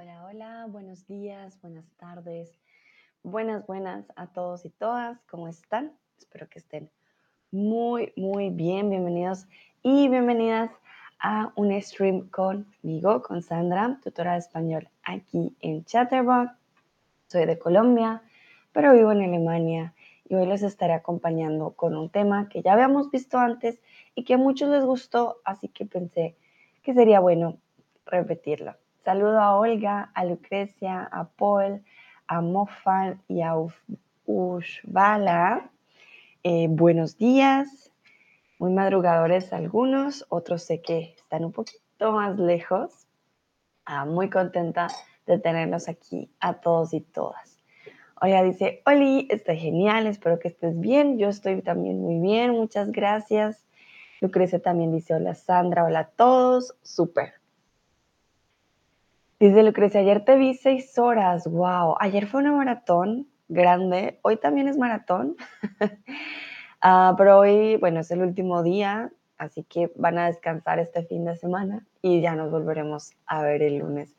Hola, hola, buenos días, buenas tardes, buenas, buenas a todos y todas. ¿Cómo están? Espero que estén muy, muy bien. Bienvenidos y bienvenidas a un stream conmigo, con Sandra, tutora de español aquí en Chatterbox. Soy de Colombia, pero vivo en Alemania y hoy les estaré acompañando con un tema que ya habíamos visto antes y que a muchos les gustó, así que pensé que sería bueno repetirlo. Saludo a Olga, a Lucrecia, a Paul, a Mofan y a Ushvala. Eh, buenos días, muy madrugadores algunos, otros sé que están un poquito más lejos. Ah, muy contenta de tenerlos aquí a todos y todas. Olga dice, Oli, estoy genial, espero que estés bien. Yo estoy también muy bien, muchas gracias. Lucrecia también dice, hola Sandra, hola a todos, súper. Dice Lucrecia, ayer te vi seis horas, wow. Ayer fue una maratón grande, hoy también es maratón, uh, pero hoy, bueno, es el último día, así que van a descansar este fin de semana y ya nos volveremos a ver el lunes.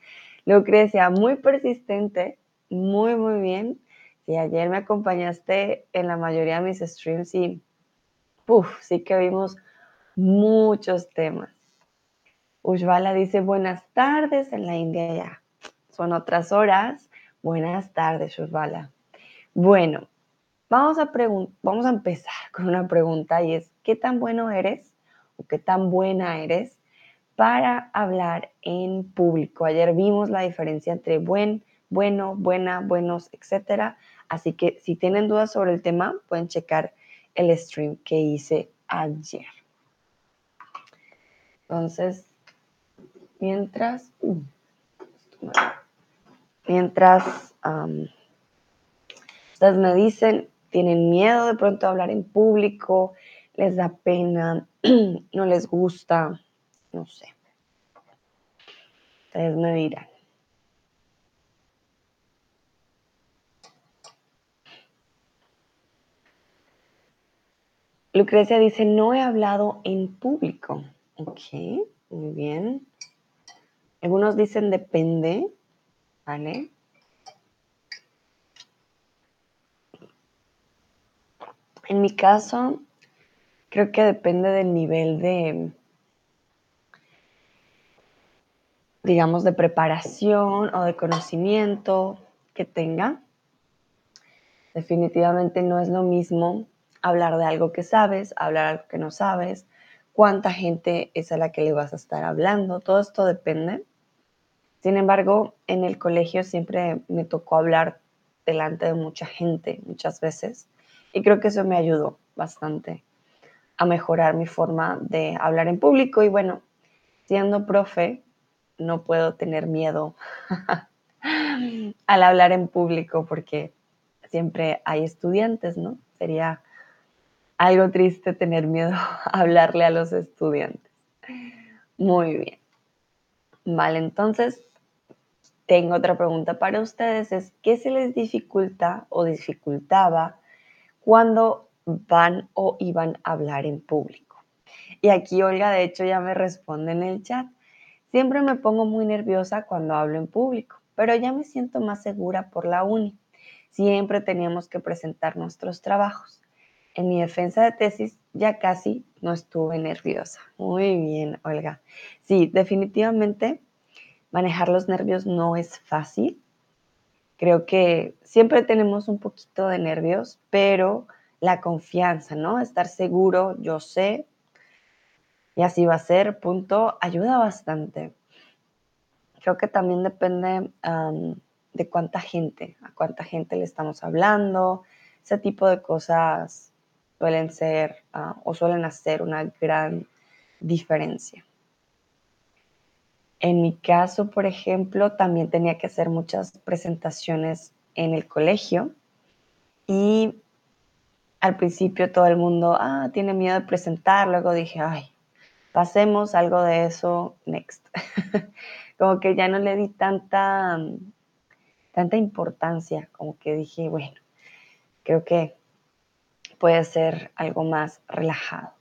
Lucrecia, muy persistente, muy, muy bien. Sí, ayer me acompañaste en la mayoría de mis streams y, uff, sí que vimos muchos temas. Ushvala dice buenas tardes en la India ya. Son otras horas. Buenas tardes, Ushvala. Bueno, vamos a, vamos a empezar con una pregunta y es, ¿qué tan bueno eres o qué tan buena eres para hablar en público? Ayer vimos la diferencia entre buen, bueno, buena, buenos, etcétera. Así que si tienen dudas sobre el tema, pueden checar el stream que hice ayer. Entonces, mientras, uh, mientras ustedes me dicen, tienen miedo de pronto a hablar en público, les da pena, no les gusta, no sé. Ustedes me dirán. Lucrecia dice, no he hablado en público. Ok, muy bien. Algunos dicen depende, ¿vale? En mi caso, creo que depende del nivel de, digamos, de preparación o de conocimiento que tenga. Definitivamente no es lo mismo hablar de algo que sabes, hablar de algo que no sabes, cuánta gente es a la que le vas a estar hablando, todo esto depende. Sin embargo, en el colegio siempre me tocó hablar delante de mucha gente muchas veces y creo que eso me ayudó bastante a mejorar mi forma de hablar en público y bueno, siendo profe, no puedo tener miedo al hablar en público porque siempre hay estudiantes, ¿no? Sería algo triste tener miedo a hablarle a los estudiantes. Muy bien. Vale, entonces tengo otra pregunta para ustedes. Es, ¿qué se les dificulta o dificultaba cuando van o iban a hablar en público? Y aquí Olga, de hecho, ya me responde en el chat. Siempre me pongo muy nerviosa cuando hablo en público, pero ya me siento más segura por la uni. Siempre teníamos que presentar nuestros trabajos. En mi defensa de tesis ya casi no estuve nerviosa. Muy bien, Olga. Sí, definitivamente manejar los nervios no es fácil. Creo que siempre tenemos un poquito de nervios, pero la confianza, ¿no? Estar seguro, yo sé, y así va a ser, punto, ayuda bastante. Creo que también depende de cuánta gente, a cuánta gente le estamos hablando, ese tipo de cosas suelen ser ah, o suelen hacer una gran diferencia. En mi caso, por ejemplo, también tenía que hacer muchas presentaciones en el colegio y al principio todo el mundo, ah, tiene miedo de presentar, luego dije, ay, pasemos algo de eso next. como que ya no le di tanta, tanta importancia, como que dije, bueno, creo que puede ser algo más relajado.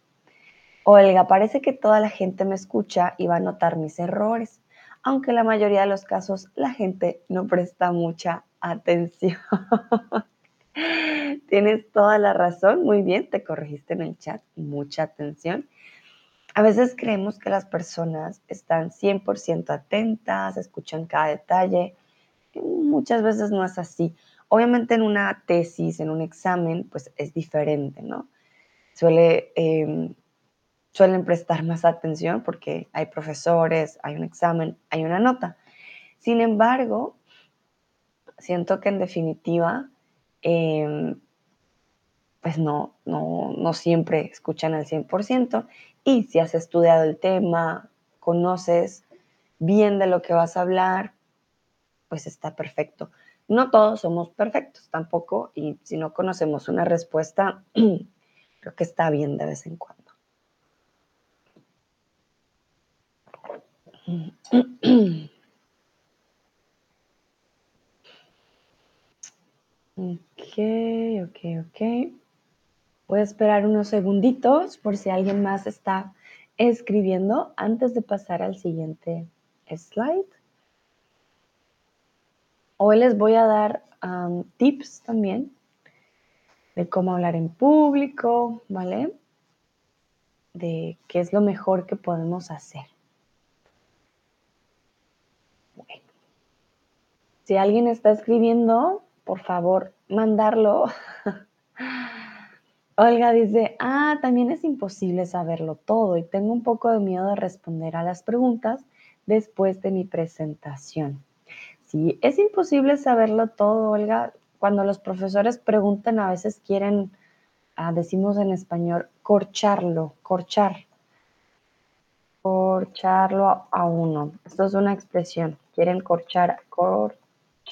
Olga, parece que toda la gente me escucha y va a notar mis errores. aunque la mayoría de los casos la gente no presta mucha atención. Tienes toda la razón, muy bien, te corregiste en el chat, mucha atención. A veces creemos que las personas están 100% atentas, escuchan cada detalle. Muchas veces no es así. Obviamente en una tesis, en un examen, pues es diferente, ¿no? Suele, em, suelen prestar más atención porque hay profesores, hay un examen, hay una nota. Sin embargo, siento que en definitiva, em, pues no, no, no siempre escuchan al 100%. Y si has estudiado el tema, conoces bien de lo que vas a hablar, pues está perfecto. No todos somos perfectos tampoco y si no conocemos una respuesta, creo que está bien de vez en cuando. Ok, ok, ok. Voy a esperar unos segunditos por si alguien más está escribiendo antes de pasar al siguiente slide. Hoy les voy a dar tips también de cómo hablar en público, ¿vale? De qué es lo mejor que podemos hacer. Si alguien está escribiendo, por favor, mandarlo Olga dice, ah, también es imposible saberlo todo y tengo un poco de miedo de responder a las preguntas después de mi presentación. Sí, es imposible saberlo todo, Olga. Cuando los profesores preguntan, a veces quieren, ah, decimos en español, corcharlo, corchar. Corcharlo a uno. Esto es una expresión. Quieren corchar,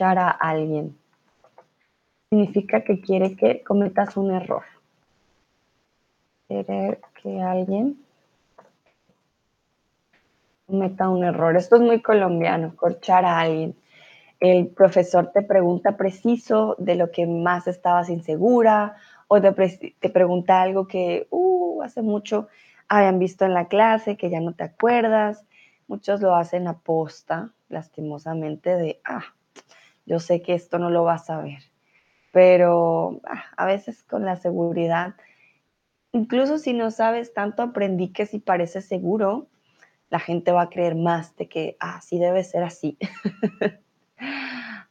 a alguien. Significa que quiere que cometas un error querer que alguien cometa un error. Esto es muy colombiano, corchar a alguien. El profesor te pregunta preciso de lo que más estabas insegura o te, pregunta algo que uh, hace mucho habían visto en la clase, que ya no te acuerdas. Muchos lo hacen a posta, lastimosamente, de, ah, yo sé que esto no lo vas a ver. Pero ah, a veces con la seguridad incluso si no sabes tanto, aprendí que si parece seguro, la gente va a creer más de que, ah, debe ser así.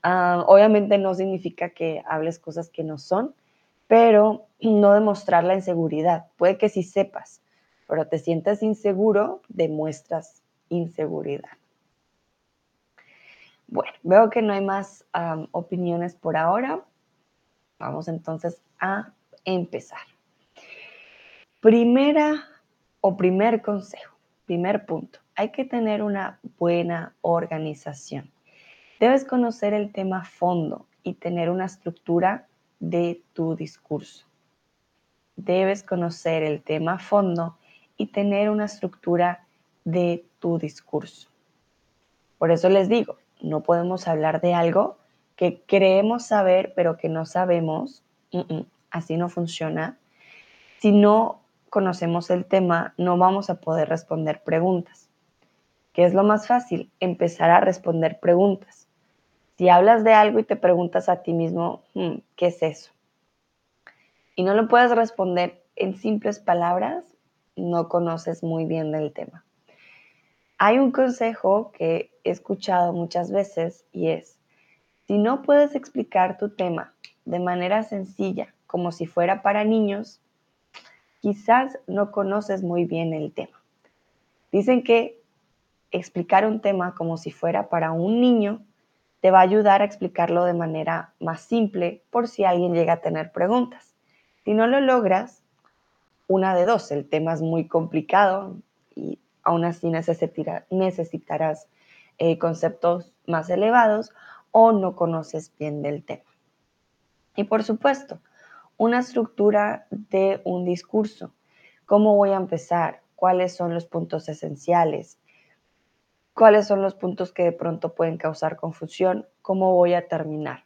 Ah, obviamente no significa que hables cosas que no son, pero no demostrar la inseguridad. Puede que sí sepas, pero te sientas inseguro, demuestras inseguridad. Bueno, veo que no hay más opiniones por ahora. Vamos entonces a empezar. Primera o primer consejo, primer punto, hay que tener una buena organización. Debes conocer el tema fondo y tener una estructura de tu discurso. Debes conocer el tema fondo y tener una estructura de tu discurso. Por eso les digo, no podemos hablar de algo que creemos saber pero que no sabemos. así no funciona. Si no conocemos el tema, no vamos a poder responder preguntas. ¿Qué es lo más fácil? Empezar a responder preguntas. Si hablas de algo y te preguntas a ti mismo, hmm, ¿qué es eso? Y no lo puedes responder en simples palabras, no conoces muy bien del tema. Hay un consejo que he escuchado muchas veces y es, si no puedes explicar tu tema de manera sencilla, como si fuera para niños, quizás no conoces muy bien el tema. Dicen que explicar un tema como si fuera para un niño te va a ayudar a explicarlo de manera más simple por si alguien llega a tener preguntas. Si no lo logras, una de dos, el tema es muy complicado y aún así necesitarás eh, conceptos más elevados o no conoces bien del tema. Y por supuesto, una estructura de un discurso. ¿Cómo voy a empezar? ¿Cuáles son los puntos esenciales? ¿Cuáles son los puntos que de pronto pueden causar confusión? ¿Cómo voy a terminar?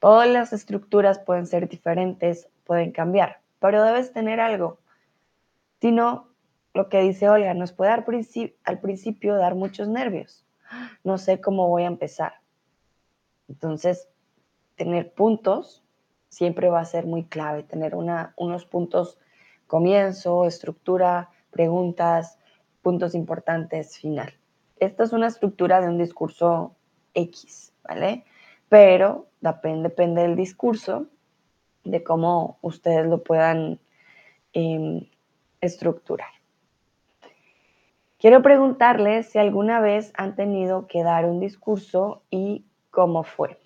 Todas las estructuras pueden ser diferentes, pueden cambiar, pero debes tener algo. Si no, lo que dice Olga, nos puede dar al principio dar muchos nervios. No sé cómo voy a empezar. Entonces, tener puntos siempre va a ser muy clave, tener unos puntos comienzo, estructura, preguntas, puntos importantes, final. Esta es una estructura de un discurso X, ¿vale? Pero depende, depende del discurso, de cómo ustedes lo puedan em, estructurar. Quiero preguntarles si alguna vez han tenido que dar un discurso y cómo fue.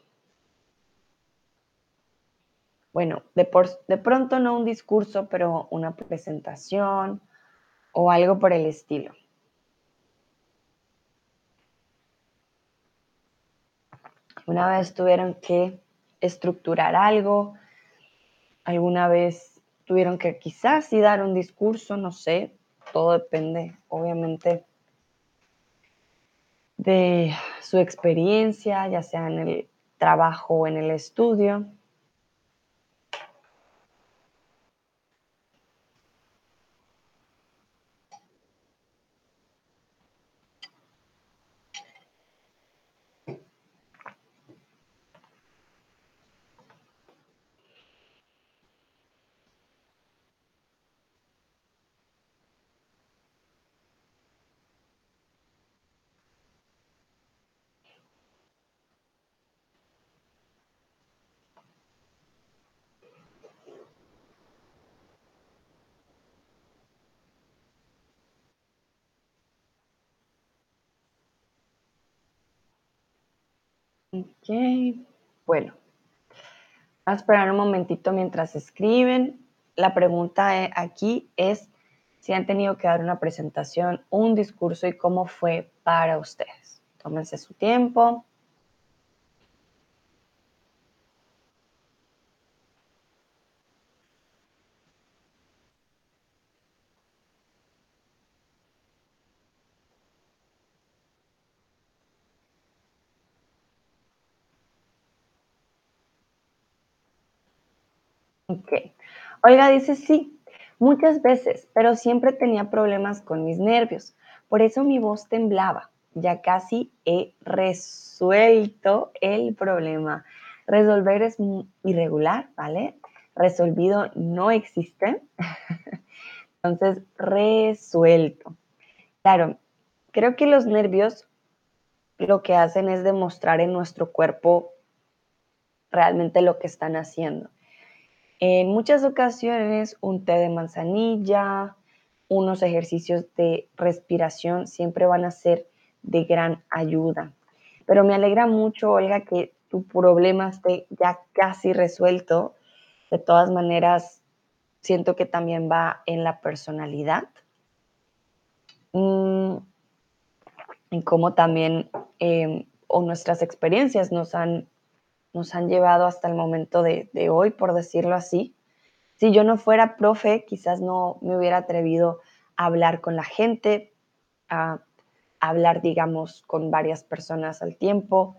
Bueno, de, de pronto no un discurso, pero una presentación o algo por el estilo. Una vez tuvieron que estructurar algo, alguna vez tuvieron que quizás sí dar un discurso, no sé, todo depende, obviamente, de su experiencia, ya sea en el trabajo o en el estudio. Ok, bueno. Vamos a esperar un momentito mientras escriben. La pregunta aquí es si han tenido que dar una presentación, un discurso y cómo fue para ustedes. Tómense su tiempo. Ok. Dice sí, muchas veces, pero siempre tenía problemas con mis nervios. Por eso mi voz temblaba. Ya casi he resuelto el problema. Resolver es irregular, ¿vale? Resolvido no existe. Entonces, resuelto. Claro, creo que los nervios lo que hacen es demostrar en nuestro cuerpo realmente lo que están haciendo. En muchas ocasiones un té de manzanilla, unos ejercicios de respiración siempre van a ser de gran ayuda. Pero me alegra mucho, Olga, que tu problema esté ya casi resuelto. De todas maneras, siento que también va en la personalidad. Mm, en cómo también em, o nuestras experiencias nos han nos han llevado hasta el momento de, hoy, por decirlo así. Si yo no fuera profe, quizás no me hubiera atrevido a hablar con la gente, a, hablar, digamos, con varias personas al tiempo,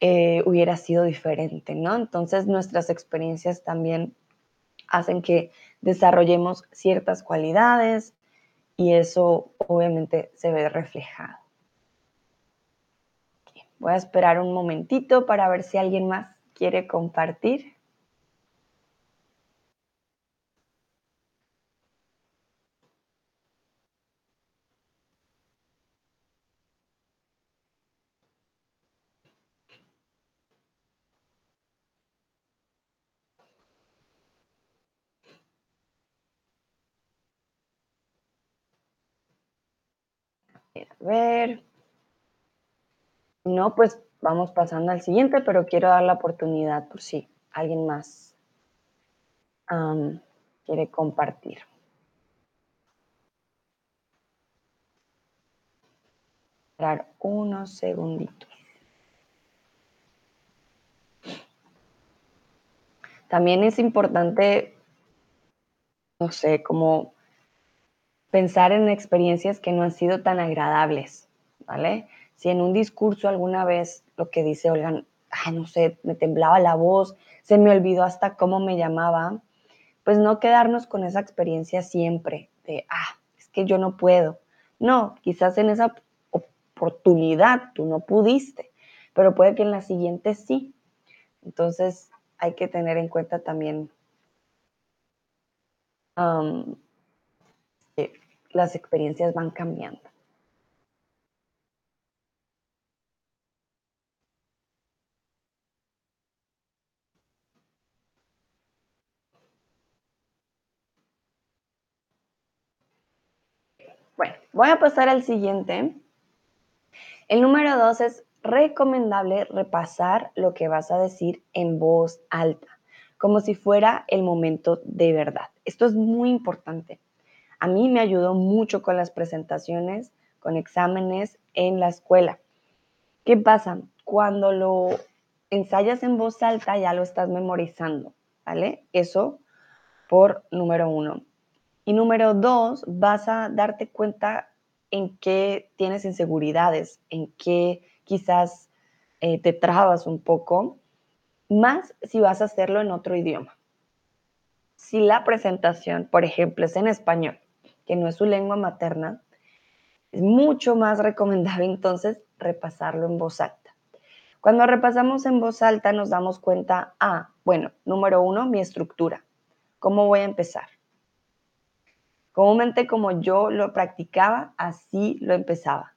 eh, hubiera sido diferente, ¿no? Entonces nuestras experiencias también hacen que desarrollemos ciertas cualidades y eso obviamente se ve reflejado. Voy a esperar un momentito para ver si alguien más quiere compartir. A ver. No, pues vamos pasando al siguiente, pero quiero dar la oportunidad por si alguien más quiere compartir. Esperar unos segunditos. También es importante, no sé, como pensar en experiencias que no han sido tan agradables, ¿vale? Si en un discurso alguna vez lo que dice Olga, ay, no sé, me temblaba la voz, se me olvidó hasta cómo me llamaba, pues no quedarnos con esa experiencia siempre de, ah, es que yo no puedo. No, quizás en esa oportunidad tú no pudiste, pero puede que en la siguiente sí. Entonces hay que tener en cuenta también que las experiencias van cambiando. Bueno, voy a pasar al siguiente. El número dos es recomendable repasar lo que vas a decir en voz alta, como si fuera el momento de verdad. Esto es muy importante. A mí me ayudó mucho con las presentaciones, con exámenes en la escuela. ¿Qué pasa? Cuando lo ensayas en voz alta ya lo estás memorizando, ¿vale? Eso por número uno. Y número dos, vas a darte cuenta en qué tienes inseguridades, en qué quizás eh, te trabas un poco, más si vas a hacerlo en otro idioma. Si la presentación, por ejemplo, es en español, que no es su lengua materna, es mucho más recomendable entonces repasarlo en voz alta. Cuando repasamos en voz alta nos damos cuenta, ah, bueno, número uno, mi estructura. ¿Cómo voy a empezar? Comúnmente como yo lo practicaba, así lo empezaba.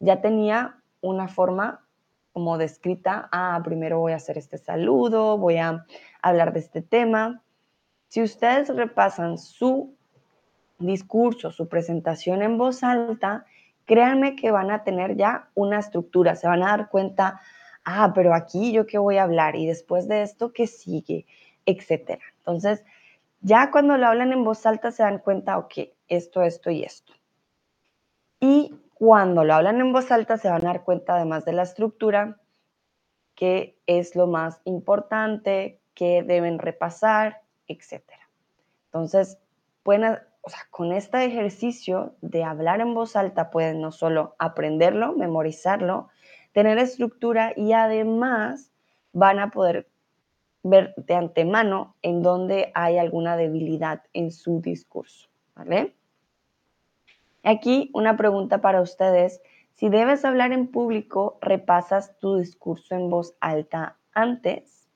Ya tenía una forma como descrita, ah, primero voy a hacer este saludo, voy a hablar de este tema. Si ustedes repasan su discurso, su presentación en voz alta, créanme que van a tener ya una estructura, se van a dar cuenta, ah, pero aquí yo qué voy a hablar y después de esto qué sigue, etcétera. Entonces, ya cuando lo hablan en voz alta se dan cuenta, ok, esto, esto y esto. Y cuando lo hablan en voz alta se van a dar cuenta, además de la estructura, qué es lo más importante, qué deben repasar, etc. Entonces, pueden, o sea, con este ejercicio de hablar en voz alta pueden no solo aprenderlo, memorizarlo, tener estructura y además van a poder ver de antemano en dónde hay alguna debilidad en su discurso, ¿vale? Aquí una pregunta para ustedes. Si debes hablar en público, ¿repasas tu discurso en voz alta antes?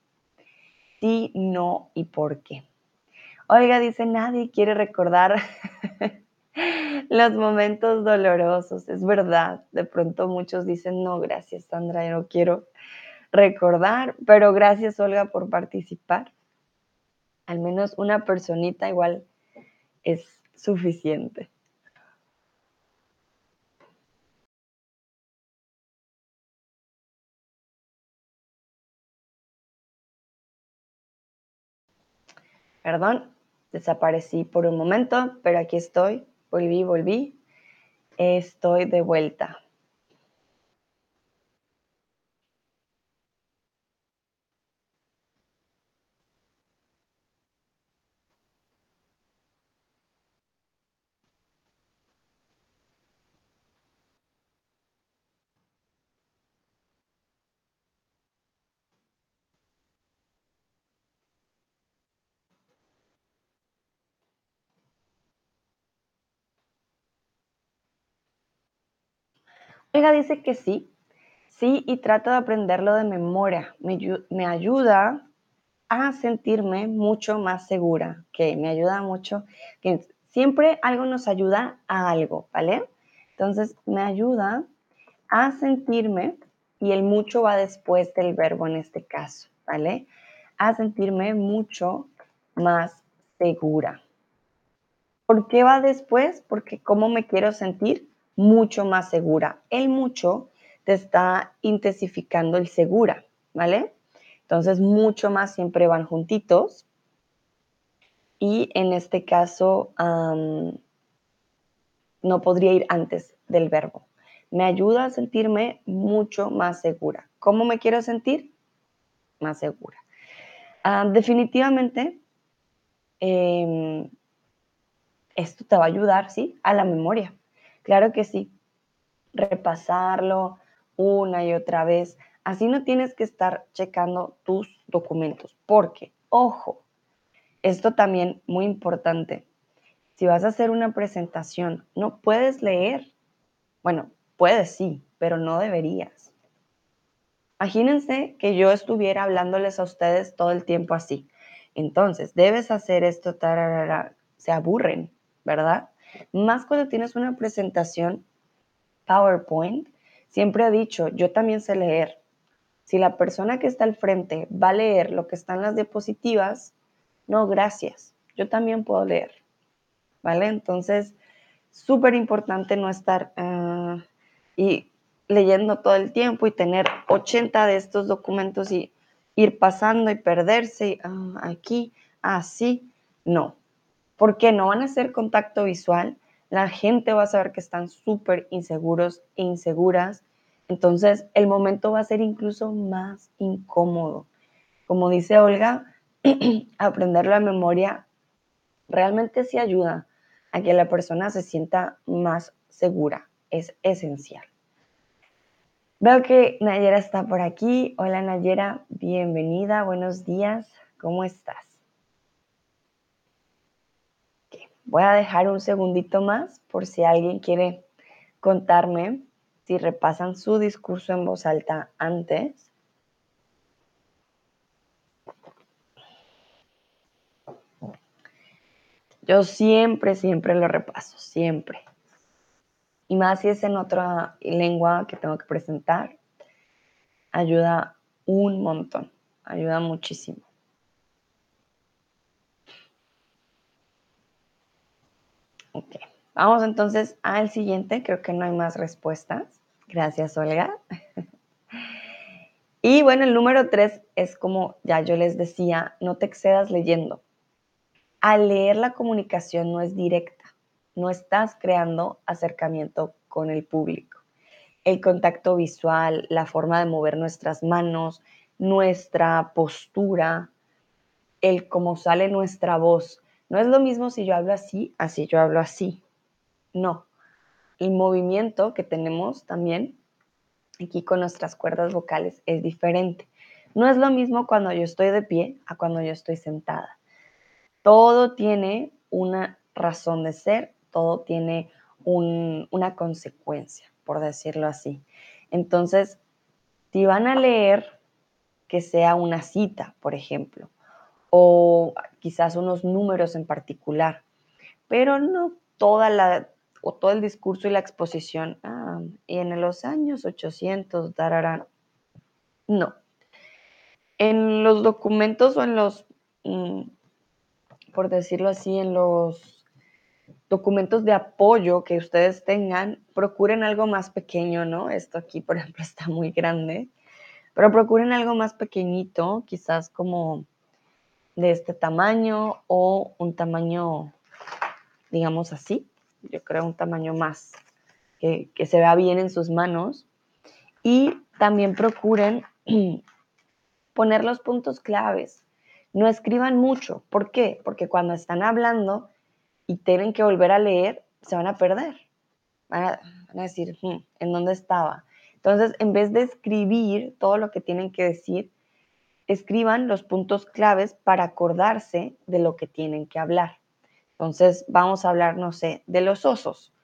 Sí, no y por qué. Oiga, dice, nadie quiere recordar los momentos dolorosos. Es verdad, de pronto muchos dicen, no, gracias Sandra, yo no quiero recordar, pero gracias Olga por participar. Al menos una personita igual es suficiente. Perdón, desaparecí por un momento, pero aquí estoy. Volví, volví. Estoy de vuelta. Oiga dice que sí, sí, y trato de aprenderlo de memoria. Me, me ayuda a sentirme mucho más segura, que me ayuda mucho, que siempre algo nos ayuda a algo, ¿vale? Entonces, me ayuda a sentirme, y el mucho va después del verbo en este caso, ¿vale? A sentirme mucho más segura. ¿Por qué va después? Porque cómo me quiero sentir mucho más segura. El mucho te está intensificando el segura, ¿vale? Entonces, mucho más siempre van juntitos. Y en este caso, no podría ir antes del verbo. Me ayuda a sentirme mucho más segura. ¿Cómo me quiero sentir? Más segura. definitivamente, em, esto te va a ayudar, ¿sí? A la memoria. Claro que sí. Repasarlo una y otra vez. Así no tienes que estar checando tus documentos. Porque, ojo, esto también muy importante. si vas a hacer una presentación, no puedes leer. Bueno, puedes sí, pero no deberías. Imagínense que yo estuviera hablándoles a ustedes todo el tiempo así. Entonces, debes hacer esto, se aburren, ¿verdad? Más cuando tienes una presentación PowerPoint, siempre he dicho, yo también sé leer. Si la persona que está al frente va a leer lo que está en las diapositivas, no, gracias, yo también puedo leer, ¿vale? Entonces, súper importante no estar uh, y leyendo todo el tiempo y tener 80 de estos documentos y ir pasando y perderse uh, aquí, así, no. Porque no van a hacer contacto visual, la gente va a saber que están súper inseguros e inseguras, entonces el momento va a ser incluso más incómodo. Como dice Olga, aprenderlo de memoria realmente sí ayuda a que la persona se sienta más segura, es esencial. Veo que Nayera está por aquí. Hola Nayera, bienvenida, buenos días, ¿cómo estás? Voy a dejar un segundito más por si alguien quiere contarme si repasan su discurso en voz alta antes. Yo siempre, siempre lo repaso, siempre. Y más si es en otra lengua que tengo que presentar, ayuda un montón, ayuda muchísimo. Ok, vamos entonces al siguiente. Creo que no hay más respuestas. Gracias, Olga. y bueno, el número tres es como ya yo les decía, no te excedas leyendo. Al leer la comunicación no es directa, no estás creando acercamiento con el público. El contacto visual, la forma de mover nuestras manos, nuestra postura, el cómo sale nuestra voz, no es lo mismo si yo hablo así, así yo hablo así. No. El movimiento que tenemos también aquí con nuestras cuerdas vocales es diferente. No es lo mismo cuando yo estoy de pie a cuando yo estoy sentada. Todo tiene una razón de ser, todo tiene una consecuencia, por decirlo así. Entonces, si van a leer que sea una cita, por ejemplo, o quizás unos números en particular, pero no toda la o todo el discurso y la exposición. Ah, y en los años 800, dararán. No. En los documentos o en los, mm, por decirlo así, en los documentos de apoyo que ustedes tengan, procuren algo más pequeño, ¿no? Esto aquí, por ejemplo, está muy grande, pero procuren algo más pequeñito, quizás como de este tamaño o un tamaño, digamos así, yo creo un tamaño más que, que se vea bien en sus manos. Y también procuren poner los puntos claves. No escriban mucho. ¿Por qué? Porque cuando están hablando y tienen que volver a leer, se van a perder. Van a, decir, hmm, ¿en dónde estaba? Entonces, en vez de escribir todo lo que tienen que decir, escriban los puntos claves para acordarse de lo que tienen que hablar. Entonces, vamos a hablar, no sé, de los osos.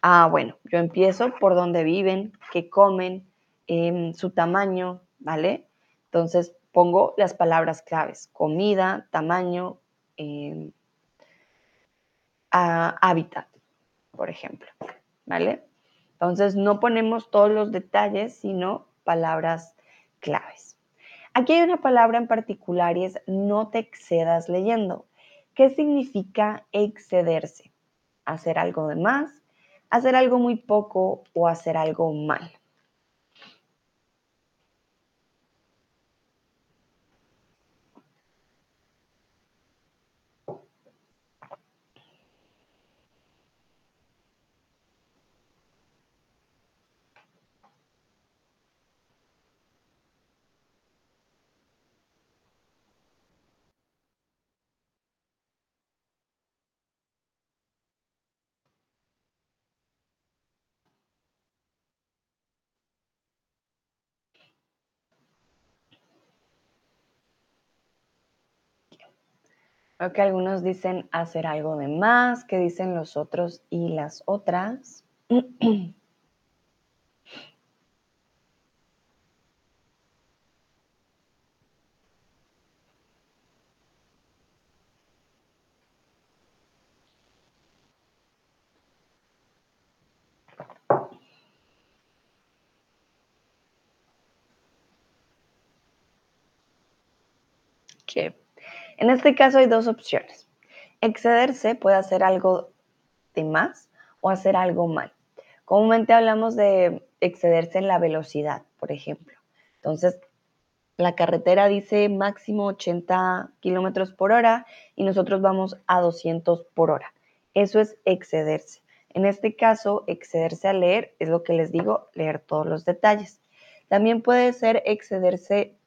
Ah, bueno, yo empiezo por dónde viven, qué comen, em, su tamaño, ¿vale? Entonces, pongo las palabras claves, comida, tamaño, em, hábitat, por ejemplo, ¿vale? Entonces, no ponemos todos los detalles, sino palabras claves. Aquí hay una palabra en particular y es no te excedas leyendo. ¿Qué significa excederse? Hacer algo de más, hacer algo muy poco o hacer algo mal. Creo que algunos dicen hacer algo de más, que dicen los otros y las otras. En este caso hay dos opciones. Excederse puede hacer algo de más o hacer algo mal. Comúnmente hablamos de excederse en la velocidad, por ejemplo. Entonces, la carretera dice máximo 80 kilómetros por hora y nosotros vamos a 200 por hora. Eso es excederse. En este caso, excederse a leer es lo que les digo, leer todos los detalles. También puede ser excederse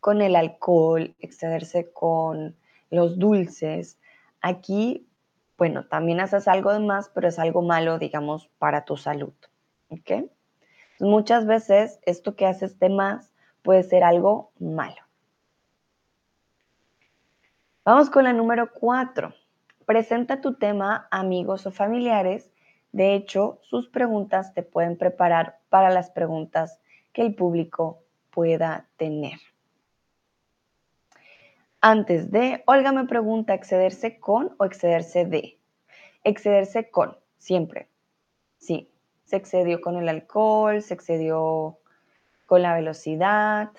con el alcohol, excederse con los dulces. Aquí, bueno, también haces algo de más, pero es algo malo, digamos, para tu salud. ¿Ok? Muchas veces esto que haces de más puede ser algo malo. Vamos con la número cuatro. Presenta tu tema a amigos o familiares. De hecho, sus preguntas te pueden preparar para las preguntas que el público pueda tener. Antes de, Olga me pregunta, ¿excederse con o excederse de? Excederse con, siempre. Sí, se excedió con el alcohol, se excedió con la velocidad.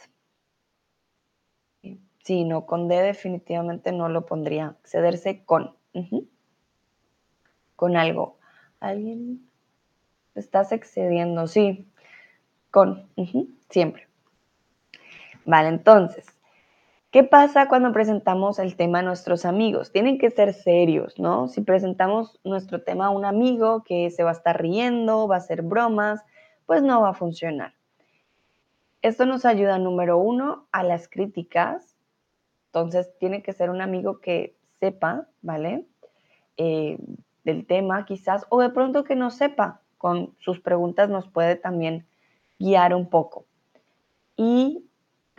Sí, no, con D definitivamente no lo pondría. Excederse con. Con algo. ¿Alguien? Estás excediendo, sí. Con. Siempre. Vale, entonces, ¿Qué pasa cuando presentamos el tema a nuestros amigos? Tienen que ser serios, ¿no? Si presentamos nuestro tema a un amigo que se va a estar riendo, va a hacer bromas, pues no va a funcionar. Esto nos ayuda, número uno, a las críticas. Entonces, tiene que ser un amigo que sepa, ¿vale? Eh, del tema quizás, o de pronto que no sepa, con sus preguntas nos puede también guiar un poco. Y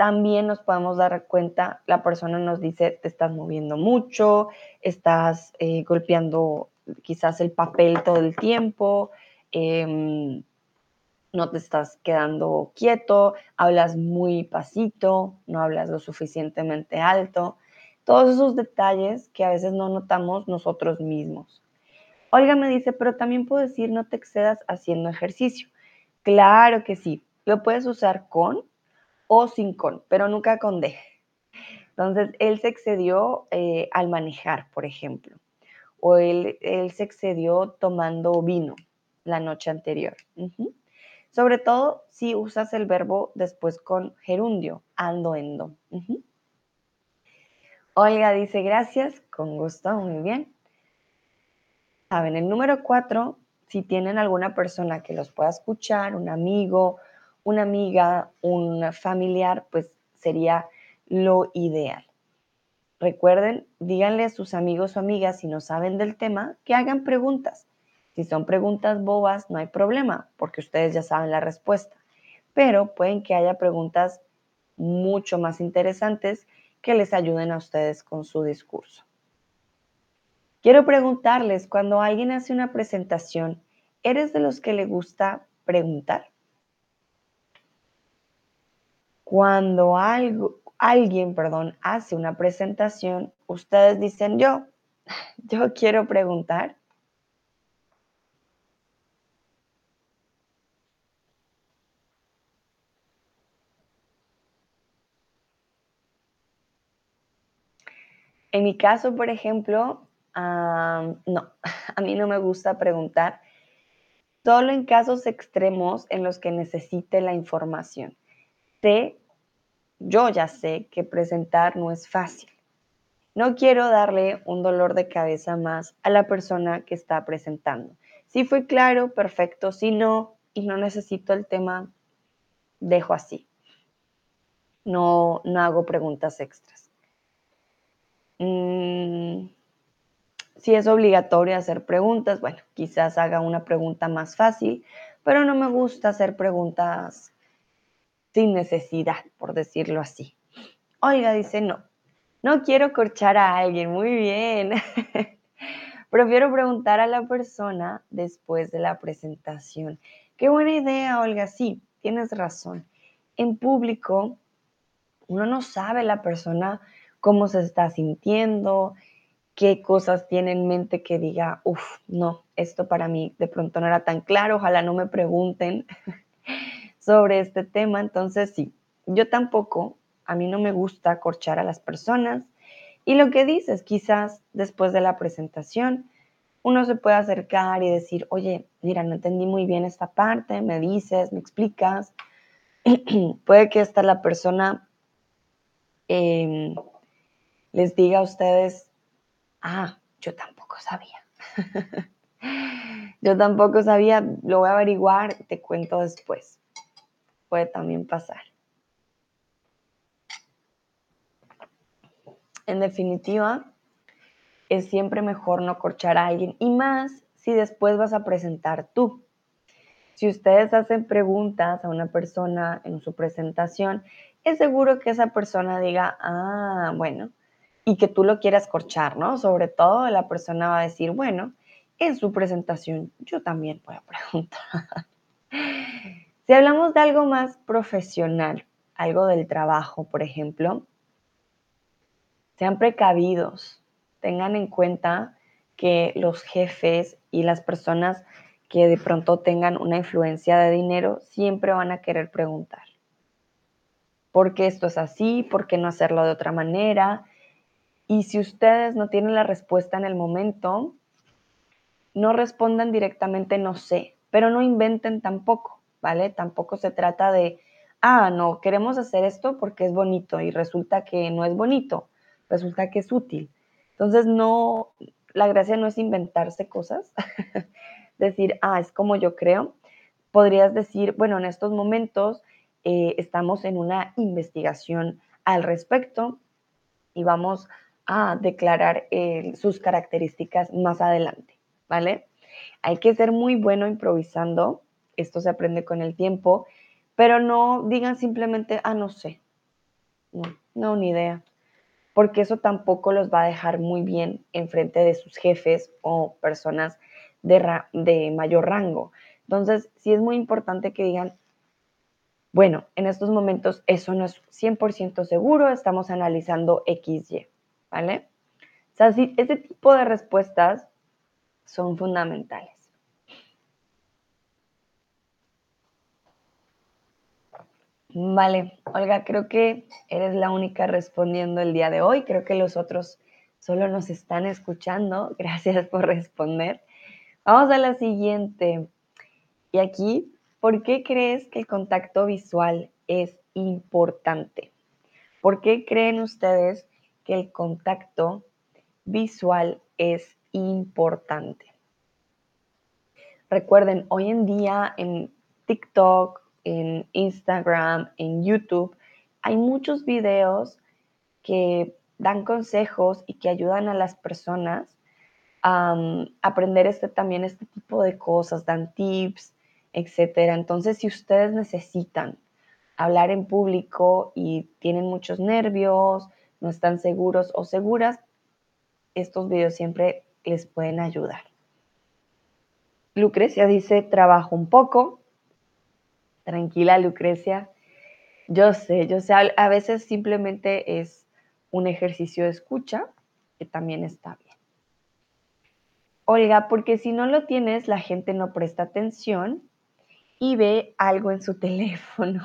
también nos podemos dar cuenta, la persona nos dice, te estás moviendo mucho, estás eh, golpeando quizás el papel todo el tiempo, em, no te estás quedando quieto, hablas muy pasito, no hablas lo suficientemente alto. Todos esos detalles que a veces no notamos nosotros mismos. Olga me dice, pero también puedo decir, no te excedas haciendo ejercicio. Claro que sí, lo puedes usar con o sin con, pero nunca con D. Entonces, él se excedió eh, al manejar, por ejemplo, o él, él, se excedió tomando vino la noche anterior. Sobre todo si usas el verbo después con gerundio, ando, endo. Olga dice gracias, con gusto, muy bien. Saben, el número cuatro, si tienen alguna persona que los pueda escuchar, un amigo, una amiga, un familiar, pues sería lo ideal. Recuerden, díganle a sus amigos o amigas si no saben del tema, que hagan preguntas. Si son preguntas bobas, no hay problema, porque ustedes ya saben la respuesta. Pero pueden que haya preguntas mucho más interesantes que les ayuden a ustedes con su discurso. Quiero preguntarles, cuando alguien hace una presentación, ¿eres de los que le gusta preguntar? Cuando algo, alguien, perdón, hace una presentación, ustedes dicen yo, yo quiero preguntar. En mi caso, por ejemplo, no, a mí no me gusta preguntar, solo en casos extremos en los que necesite la información. Sé yo ya sé que presentar no es fácil. No quiero darle un dolor de cabeza más a la persona que está presentando. Si fue claro, perfecto. Si no, y no necesito el tema, dejo así. No, no hago preguntas extras. Mm, si es obligatorio hacer preguntas, bueno, quizás haga una pregunta más fácil, pero no me gusta hacer preguntas sin necesidad, por decirlo así. Olga dice, no, No quiero corchar a alguien, muy bien. Prefiero preguntar a la persona después de la presentación. Qué buena idea, Olga. Sí, tienes razón. En público, uno no sabe la persona cómo se está sintiendo, qué cosas tiene en mente que diga, uff, no, esto para mí de pronto no era tan claro, ojalá no me pregunten sobre este tema. Entonces, sí, yo tampoco, a mí no me gusta corchar a las personas. Y lo que dices, quizás después de la presentación, uno se puede acercar y decir, oye, mira, no entendí muy bien esta parte, me dices, me explicas. puede que esta la persona em, les diga a ustedes, ah, yo tampoco sabía. yo tampoco sabía, lo voy a averiguar, te cuento después. Puede también pasar. En definitiva, es siempre mejor no corchar a alguien y más si después vas a presentar tú. Si ustedes hacen preguntas a una persona en su presentación, es seguro que esa persona diga, ah, bueno, y que tú lo quieras corchar, ¿no? Sobre todo la persona va a decir, bueno, en su presentación yo también a preguntar. si hablamos de algo más profesional, algo del trabajo, por ejemplo, sean precavidos, tengan en cuenta que los jefes y las personas que de pronto tengan una influencia de dinero siempre van a querer preguntar. ¿Por qué esto es así? ¿Por qué no hacerlo de otra manera? Y si ustedes no tienen la respuesta en el momento, no respondan directamente no sé, pero no inventen tampoco, ¿vale? Tampoco se trata de, ah, no, queremos hacer esto porque es bonito y resulta que no es bonito, resulta que es útil. Entonces, no, la gracia no es inventarse cosas, decir, ah, es como yo creo. Podrías decir, bueno, en estos momentos eh, estamos en una investigación al respecto y vamos a declarar eh, sus características más adelante, ¿vale? Hay que ser muy bueno improvisando, esto se aprende con el tiempo, pero no digan simplemente, ah, no sé, no, no, ni idea porque eso tampoco los va a dejar muy bien en frente de sus jefes o personas de, mayor rango. Entonces, sí es muy importante que digan, bueno, en estos momentos eso no es 100% seguro, estamos analizando XY, ¿vale? O sea, sí, ese tipo de respuestas son fundamentales. Vale, Olga, creo que eres la única respondiendo el día de hoy. Creo que los otros solo nos están escuchando. Gracias por responder. Vamos a la siguiente. Y aquí, ¿por qué crees que el contacto visual es importante? ¿Por qué creen ustedes que el contacto visual es importante? Recuerden, hoy en día en TikTok, en Instagram, en YouTube, hay muchos videos que dan consejos y que ayudan a las personas a aprender este, también este tipo de cosas, dan tips, etcétera. Entonces, si ustedes necesitan hablar en público y tienen muchos nervios, no están seguros o seguras, estos videos siempre les pueden ayudar. Lucrecia dice, trabajo un poco, Tranquila, Lucrecia. Yo sé, yo sé, a veces simplemente es un ejercicio de escucha que también está bien. Olga, porque si no lo tienes, la gente no presta atención y ve algo en su teléfono.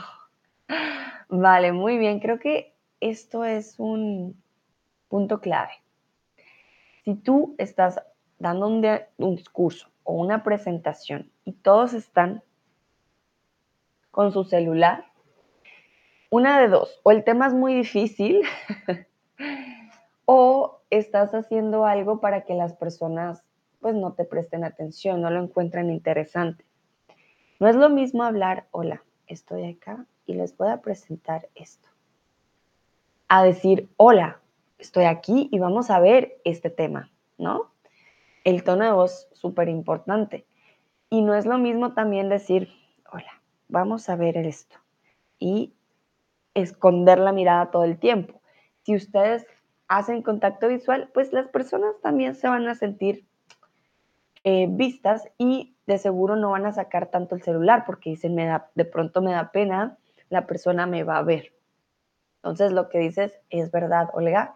Vale, muy bien. Creo que esto es un punto clave. Si tú estás dando un, un discurso o una presentación y todos están con su celular. Una de dos, o el tema es muy difícil o estás haciendo algo para que las personas pues no te presten atención, no lo encuentren interesante. No es lo mismo hablar, hola, estoy acá y les voy a presentar esto. A decir, hola, estoy aquí y vamos a ver este tema, ¿no? El tono de voz súper importante. Y no es lo mismo también decir, vamos a ver esto. Y esconder la mirada todo el tiempo. Si ustedes hacen contacto visual, pues las personas también se van a sentir eh, vistas y de seguro no van a sacar tanto el celular porque dicen, me da, de pronto me da pena, la persona me va a ver. Entonces lo que dices es verdad, Olga.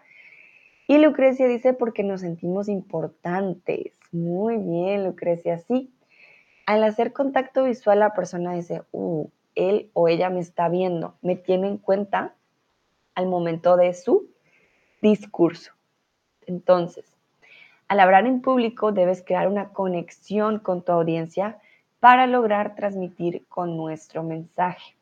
Y Lucrecia dice, porque nos sentimos importantes. Muy bien, Lucrecia, sí. Al hacer contacto visual, la persona dice, uh, él o ella me está viendo, me tiene en cuenta al momento de su discurso. Entonces, al hablar en público debes crear una conexión con tu audiencia para lograr transmitir con nuestro mensaje.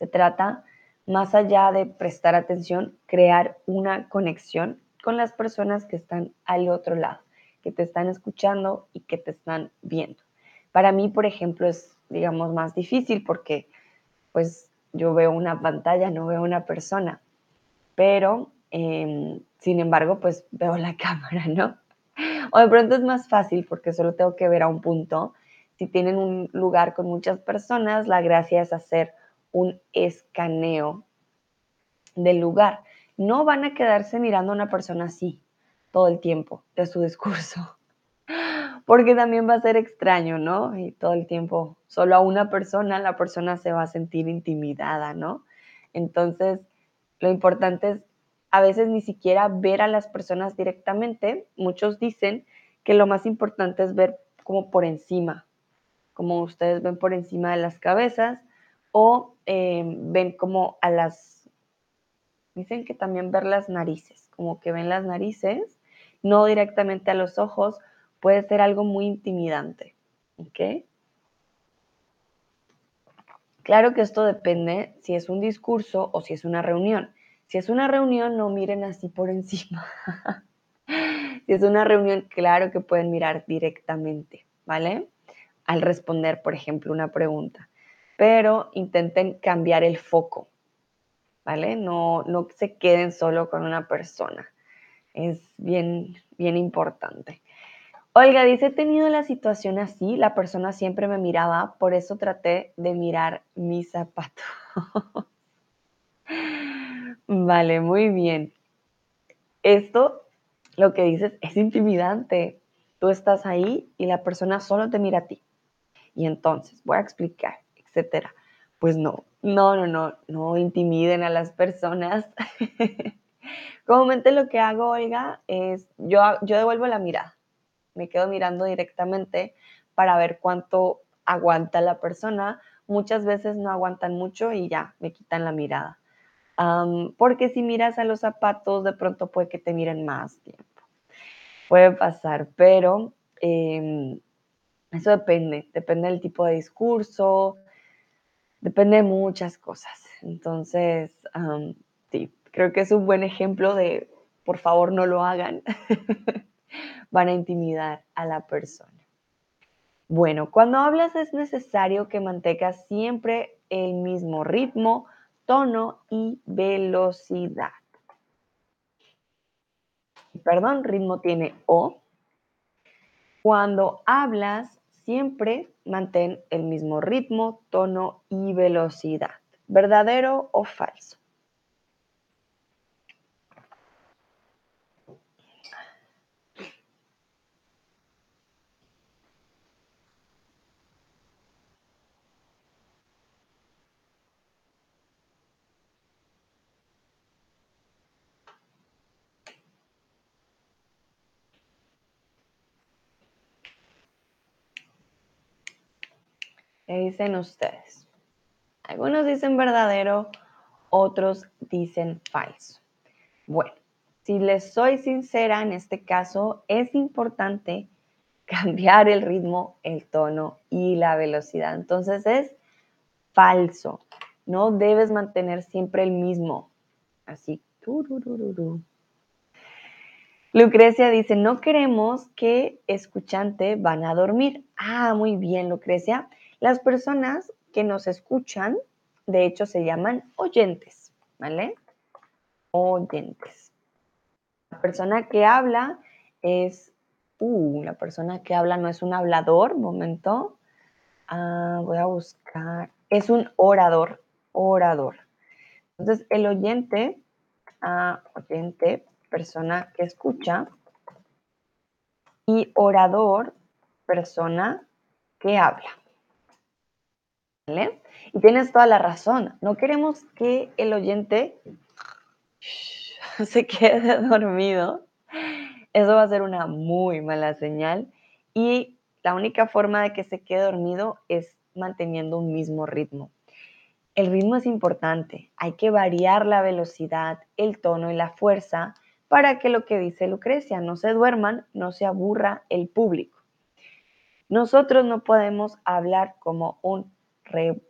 Se trata, más allá de prestar atención, crear una conexión con las personas que están al otro lado, que te están escuchando y que te están viendo. Para mí, por ejemplo, es, digamos, más difícil porque pues yo veo una pantalla, no veo una persona, pero Em, sin embargo, pues veo la cámara, ¿no? O de pronto es más fácil porque solo tengo que ver a un punto. Si tienen un lugar con muchas personas, la gracia es hacer un escaneo del lugar. No van a quedarse mirando a una persona así todo el tiempo de su discurso, porque también va a ser extraño, ¿no? Y todo el tiempo solo a una persona, la persona se va a sentir intimidada, ¿no? Entonces, lo importante es a veces ni siquiera ver a las personas directamente. Muchos dicen que lo más importante es ver como por encima, como ustedes ven por encima de las cabezas o eh, ven como a las, dicen que también ver las narices, como que ven las narices, no directamente a los ojos, puede ser algo muy intimidante. ¿Ok? Claro que esto depende si es un discurso o si es una reunión. Si es una reunión, no miren así por encima. si es una reunión, claro que pueden mirar directamente, ¿vale? Al responder, por ejemplo, una pregunta. Pero intenten cambiar el foco, ¿vale? No, no se queden solo con una persona. Es bien, bien importante. Olga dice, he tenido la situación así, la persona siempre me miraba, por eso traté de mirar mis zapatos. Vale, muy bien. Esto, lo que dices, es intimidante. Tú estás ahí y la persona solo te mira a ti. Y entonces, voy a explicar, etcétera. Pues no, no, no, no, no intimiden a las personas. Comúnmente lo que hago, oiga, es yo, yo devuelvo la mirada. Me quedo mirando directamente para ver cuánto aguanta la persona. Muchas veces no aguantan mucho y ya, me quitan la mirada porque si miras a los zapatos, de pronto puede que te miren más tiempo. Puede pasar, pero em, eso depende, depende del tipo de discurso, depende de muchas cosas. Entonces, sí, creo que es un buen ejemplo de, por favor, no lo hagan. Van a intimidar a la persona. Bueno, cuando hablas es necesario que mantengas siempre el mismo ritmo, tono y velocidad. Perdón, ritmo tiene O. Cuando hablas, siempre mantén el mismo ritmo, tono y velocidad. ¿Verdadero o falso? ¿Qué dicen ustedes? Algunos dicen verdadero, otros dicen falso. Bueno, si les soy sincera, en este caso es importante cambiar el ritmo, el tono y la velocidad. Entonces es falso. No debes mantener siempre el mismo. Así. Lucrecia dice, no queremos que escuchante van a dormir. Ah, muy bien, Lucrecia. Las personas que nos escuchan, de hecho, se llaman oyentes, ¿vale? Oyentes. La persona que habla es, uh, la persona que habla no es un hablador, momento. Ah, voy a buscar, es un orador, orador. Entonces, el oyente a oyente, persona que escucha, y orador, persona que habla. Y tienes toda la razón. No queremos que el oyente se quede dormido. Eso va a ser una muy mala señal. Y la única forma de que se quede dormido es manteniendo un mismo ritmo. El ritmo es importante. Hay que variar la velocidad, el tono y la fuerza para que lo que dice Lucrecia no se duerman, no se aburra el público. Nosotros no podemos hablar como un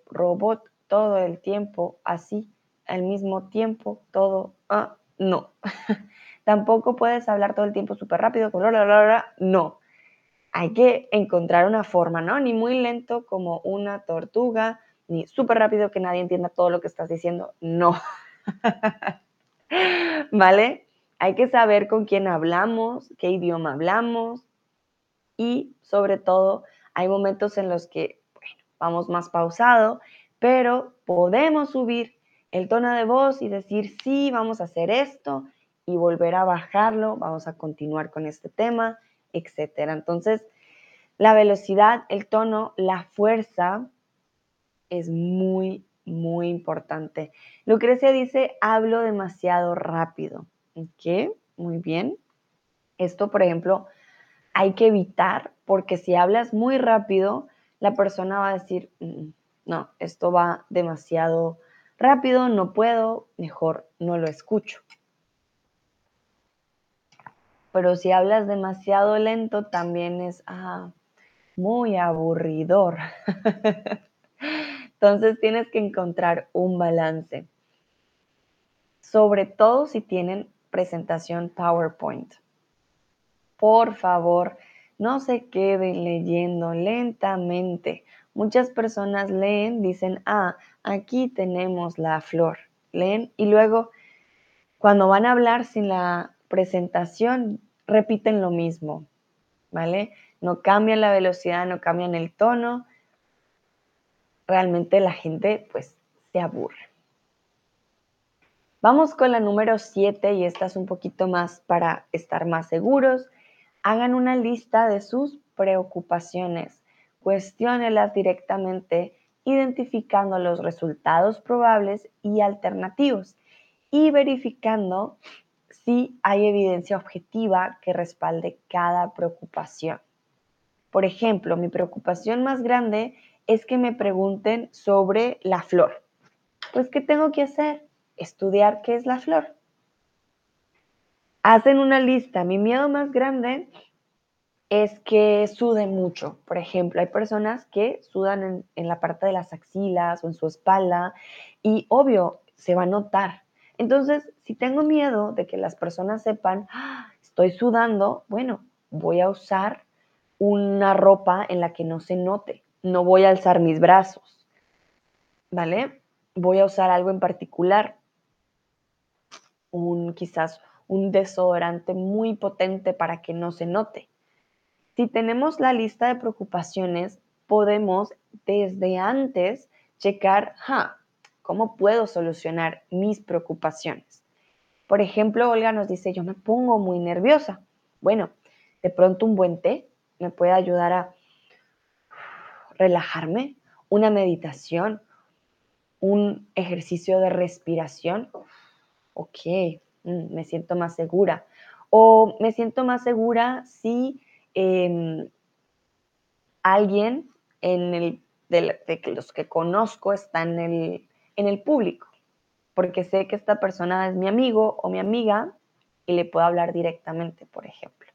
robot todo el tiempo, así, al mismo tiempo, todo, ah, no. Tampoco puedes hablar todo el tiempo súper rápido, no. Hay que encontrar una forma, ¿no? Ni muy lento como una tortuga, ni súper rápido que nadie entienda todo lo que estás diciendo, no. ¿Vale? Hay que saber con quién hablamos, qué idioma hablamos y sobre todo hay momentos en los que vamos más pausado, pero podemos subir el tono de voz y decir, sí, vamos a hacer esto y volver a bajarlo, vamos a continuar con este tema, etcétera. Entonces, la velocidad, el tono, la fuerza es muy, muy importante. Lucrecia dice, hablo demasiado rápido. ¿Qué? Muy bien. Esto, por ejemplo, hay que evitar porque si hablas muy rápido, la persona va a decir, mm, no, esto va demasiado rápido, no puedo, mejor no lo escucho. Pero si hablas demasiado lento, también es ah, muy aburridor. Entonces tienes que encontrar un balance. Sobre todo si tienen presentación PowerPoint. Por favor, no se queden leyendo lentamente. Muchas personas leen, dicen, ah, aquí tenemos la flor. Leen y luego cuando van a hablar sin la presentación, repiten lo mismo, ¿vale? No cambian la velocidad, no cambian el tono. Realmente la gente pues se aburre. Vamos con la número 7 y esta es un poquito más para estar más seguros hagan una lista de sus preocupaciones, cuestiónelas directamente identificando los resultados probables y alternativos y verificando si hay evidencia objetiva que respalde cada preocupación. Por ejemplo, mi preocupación más grande es que me pregunten sobre la flor. Pues, ¿qué tengo que hacer? Estudiar qué es la flor hacen una lista. Mi miedo más grande es que sude mucho. Por ejemplo, hay personas que sudan en, la parte de las axilas o en su espalda y obvio, se va a notar. Entonces, si tengo miedo de que las personas sepan, ah, estoy sudando, bueno, voy a usar una ropa en la que no se note. No voy a alzar mis brazos, ¿vale? Voy a usar algo en particular, un quizás un desodorante muy potente para que no se note. Si tenemos la lista de preocupaciones, podemos desde antes checar, ¿cómo puedo solucionar mis preocupaciones? Por ejemplo, Olga nos dice, yo me pongo muy nerviosa. Bueno, de pronto un buen té me puede ayudar a relajarme, una meditación, un ejercicio de respiración. Ok, me siento más segura. O me siento más segura si em, alguien en el, de, los que conozco está en el, en el público, porque sé que esta persona es mi amigo o mi amiga y le puedo hablar directamente, por ejemplo.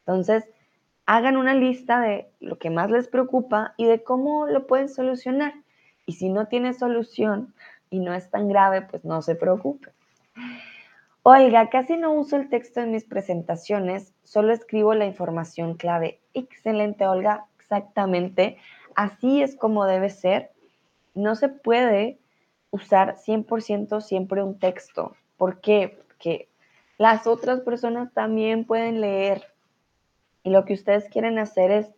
Entonces, hagan una lista de lo que más les preocupa y de cómo lo pueden solucionar. Y si no tiene solución y no es tan grave, pues no se preocupen. Olga, casi no uso el texto en mis presentaciones, solo escribo la información clave. Excelente, Olga, exactamente. Así es como debe ser. No se puede usar 100% siempre un texto. ¿Por qué? Porque las otras personas también pueden leer. Y lo que ustedes quieren hacer es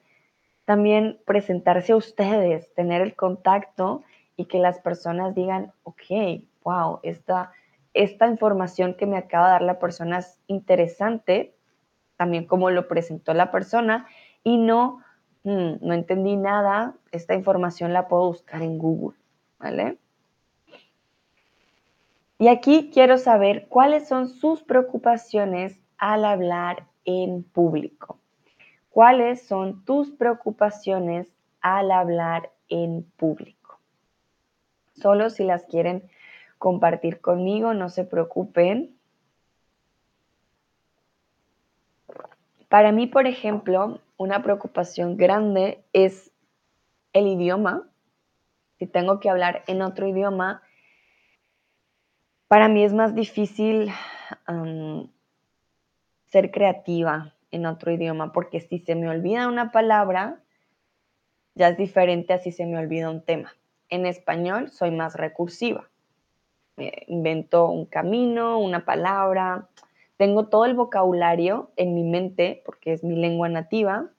también presentarse a ustedes, tener el contacto y que las personas digan, ok, wow, esta esta información que me acaba de dar la persona es interesante, también como lo presentó la persona, y no, mm, no entendí nada, esta información la puedo buscar en Google, ¿vale? Y aquí quiero saber cuáles son sus preocupaciones al hablar en público. ¿Cuáles son tus preocupaciones al hablar en público? Solo si las quieren compartir conmigo, no se preocupen. Para mí, por ejemplo, una preocupación grande es el idioma. Si tengo que hablar en otro idioma, para mí es más difícil ser creativa en otro idioma, porque si se me olvida una palabra, ya es diferente a si se me olvida un tema. En español soy más recursiva. Invento un camino, una palabra. Tengo todo el vocabulario en mi mente porque es mi lengua nativa.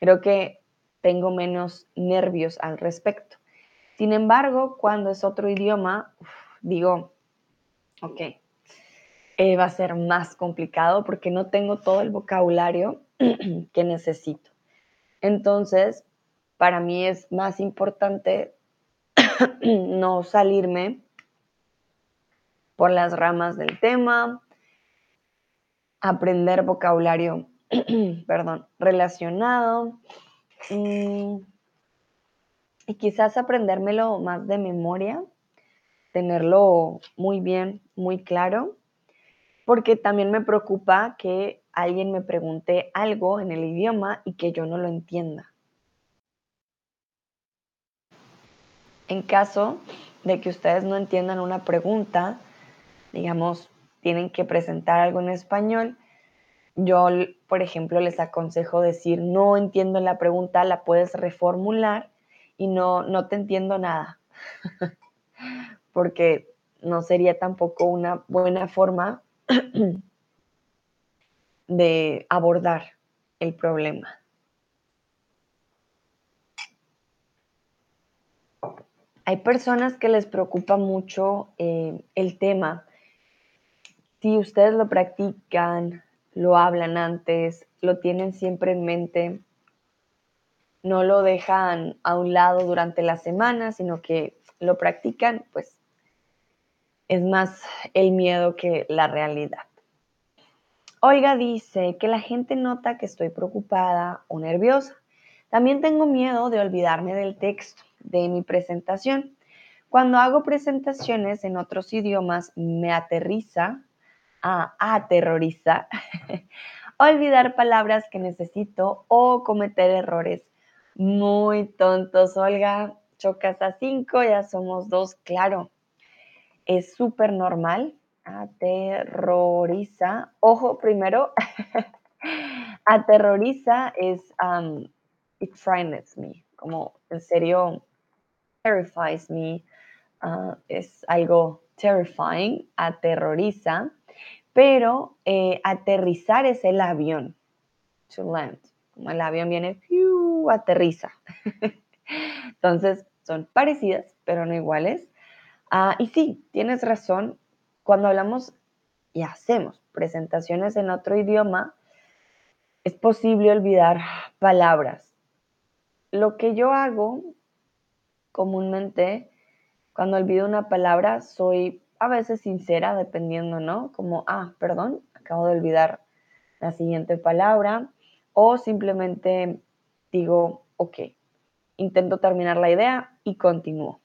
Creo que tengo menos nervios al respecto. Sin embargo, cuando es otro idioma, digo, ok, eh, va a ser más complicado porque no tengo todo el vocabulario que necesito. Entonces, para mí es más importante no salirme por las ramas del tema, aprender vocabulario, perdón, relacionado mm, y quizás aprendérmelo más de memoria, tenerlo muy bien, muy claro porque también me preocupa que alguien me pregunte algo en el idioma y que yo no lo entienda. En caso de que ustedes no entiendan una pregunta, digamos, tienen que presentar algo en español, yo, por ejemplo, les aconsejo decir, no entiendo la pregunta, la puedes reformular y no, no te entiendo nada, porque no sería tampoco una buena forma de abordar el problema. Hay personas que les preocupa mucho eh, el tema. Si ustedes lo practican, lo hablan antes, lo tienen siempre en mente, no lo dejan a un lado durante la semana, sino que lo practican, pues es más el miedo que la realidad. Olga dice que la gente nota que estoy preocupada o nerviosa. También tengo miedo de olvidarme del texto de mi presentación. Cuando hago presentaciones en otros idiomas me aterriza, ah, aterroriza, olvidar palabras que necesito o cometer errores muy tontos. Olga, chocas a cinco, ya somos dos, claro. Es súper normal, aterroriza, ojo primero, aterroriza es, um, it frightens me, como en serio, terrifies me, uh, es algo terrifying, aterroriza, pero eh, aterrizar es el avión, to land, como el avión viene, aterriza. Entonces, son parecidas, pero no iguales. Ah, y sí, tienes razón, cuando hablamos y hacemos presentaciones en otro idioma, es posible olvidar palabras. Lo que yo hago comúnmente, cuando olvido una palabra, soy a veces sincera, dependiendo, ¿no? Como, ah, perdón, acabo de olvidar la siguiente palabra, o simplemente digo, ok, intento terminar la idea y continúo.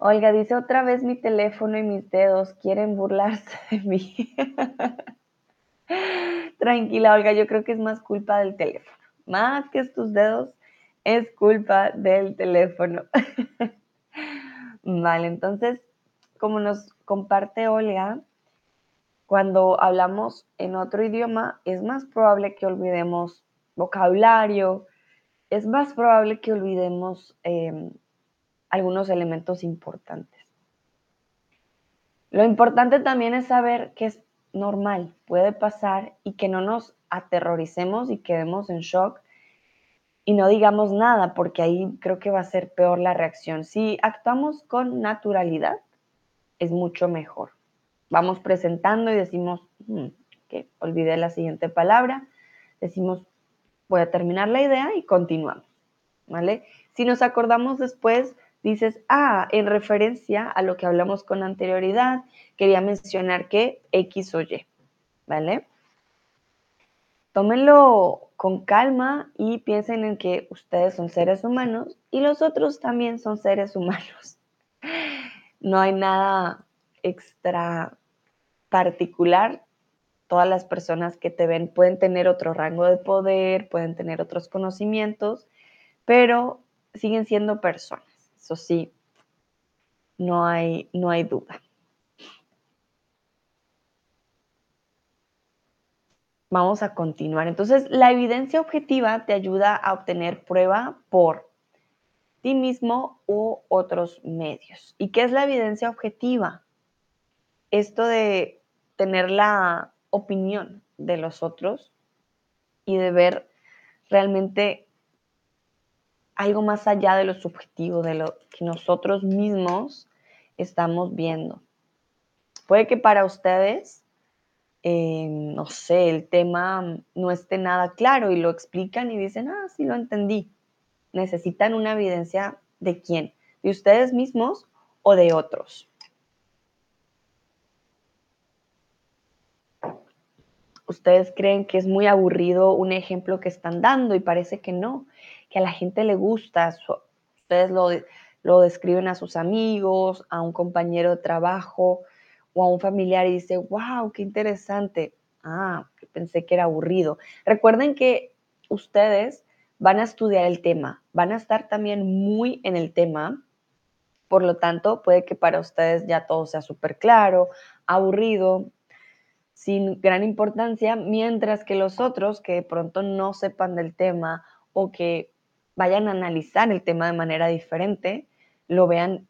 Olga dice otra vez mi teléfono y mis dedos quieren burlarse de mí. Tranquila, Olga, yo creo que es más culpa del teléfono. Más que tus dedos, es culpa del teléfono. vale, entonces, como nos comparte Olga, cuando hablamos en otro idioma, es más probable que olvidemos vocabulario, es más probable que olvidemos em, algunos elementos importantes. Lo importante también es saber que es normal, puede pasar y que no nos aterroricemos y quedemos en shock y no digamos nada, porque ahí creo que va a ser peor la reacción. Si actuamos con naturalidad, es mucho mejor. Vamos presentando y decimos, hmm, olvidé la siguiente palabra, decimos, voy a terminar la idea y continuamos, ¿vale? Si nos acordamos después, dices, ah, en referencia a lo que hablamos con anterioridad, quería mencionar que X o Y, ¿vale? Tómenlo con calma y piensen en que ustedes son seres humanos y los otros también son seres humanos. No hay nada extra particular. Todas las personas que te ven pueden tener otro rango de poder, pueden tener otros conocimientos, pero siguen siendo personas. Eso sí, no hay, no hay duda. Vamos a continuar. Entonces, la evidencia objetiva te ayuda a obtener prueba por ti mismo u otros medios. ¿Y qué es la evidencia objetiva? Esto de tener la opinión de los otros y de ver realmente algo más allá de lo subjetivo, de lo que nosotros mismos estamos viendo. Puede que para ustedes, eh, no sé, el tema no esté nada claro y lo explican y dicen, ah, sí lo entendí. Necesitan una evidencia de quién, de ustedes mismos o de otros. Ustedes creen que es muy aburrido un ejemplo que están dando y parece que no que a la gente le gusta. Ustedes lo, lo describen a sus amigos, a un compañero de trabajo o a un familiar y dice, wow, qué interesante. Ah, pensé que era aburrido. Recuerden que ustedes van a estudiar el tema, van a estar también muy en el tema. Por lo tanto, puede que para ustedes ya todo sea súper claro, aburrido, sin gran importancia, mientras que los otros que de pronto no sepan del tema o que vayan a analizar el tema de manera diferente, lo vean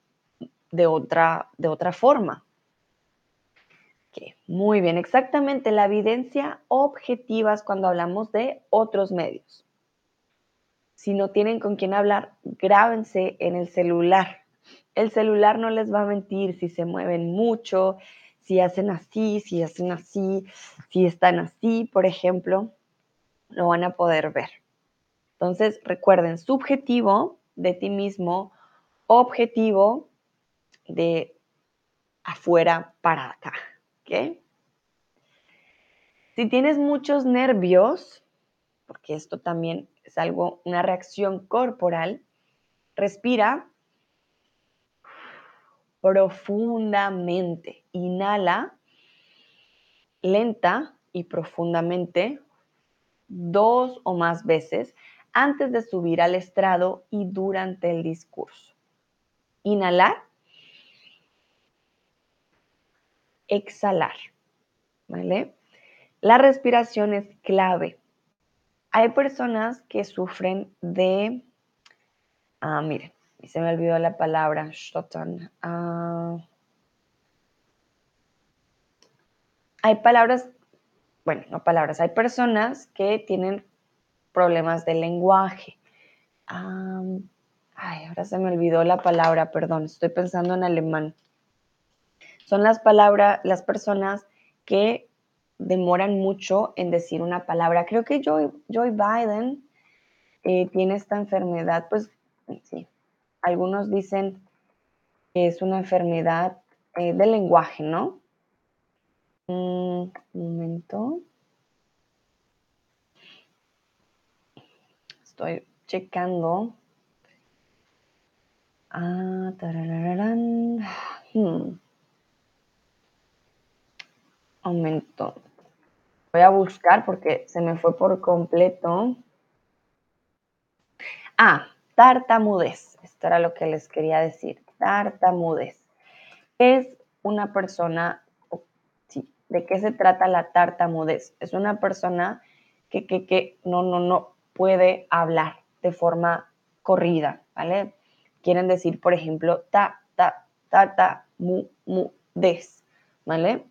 de otra, de otra forma. Muy bien, exactamente la evidencia objetiva es cuando hablamos de otros medios. Si no tienen con quién hablar, grábense en el celular. El celular no les va a mentir si se mueven mucho, si hacen así, si hacen así, si están así, por ejemplo, lo van a poder ver. Entonces, recuerden, subjetivo de ti mismo, objetivo de afuera para acá. Si tienes muchos nervios, porque esto también es algo, una reacción corporal, respira profundamente. Inhala lenta y profundamente dos o más veces antes de subir al estrado y durante el discurso. Inhalar. Exhalar. ¿Vale? La respiración es clave. Hay personas que sufren de... Ah, miren, se me olvidó la palabra. Ah, hay palabras, bueno, no palabras, hay personas que tienen problemas de lenguaje. ay, ahora se me olvidó la palabra, perdón, estoy pensando en alemán. Son las palabras, las personas que demoran mucho en decir una palabra. Creo que Joe, Biden eh, tiene esta enfermedad, pues sí, algunos dicen que es una enfermedad eh, del lenguaje, ¿no? Mm, un momento. Estoy checando. Ah, hmm. Aumento. Voy a buscar porque se me fue por completo. Ah, tartamudez. Esto era lo que les quería decir. Tartamudez. Es una persona, sí, ¿de qué se trata la tartamudez? Es una persona que, que, que no, no, no, puede hablar de forma corrida, ¿vale? Quieren decir, por ejemplo, ta, ta, ta, ta, mu, mu, des, ¿vale?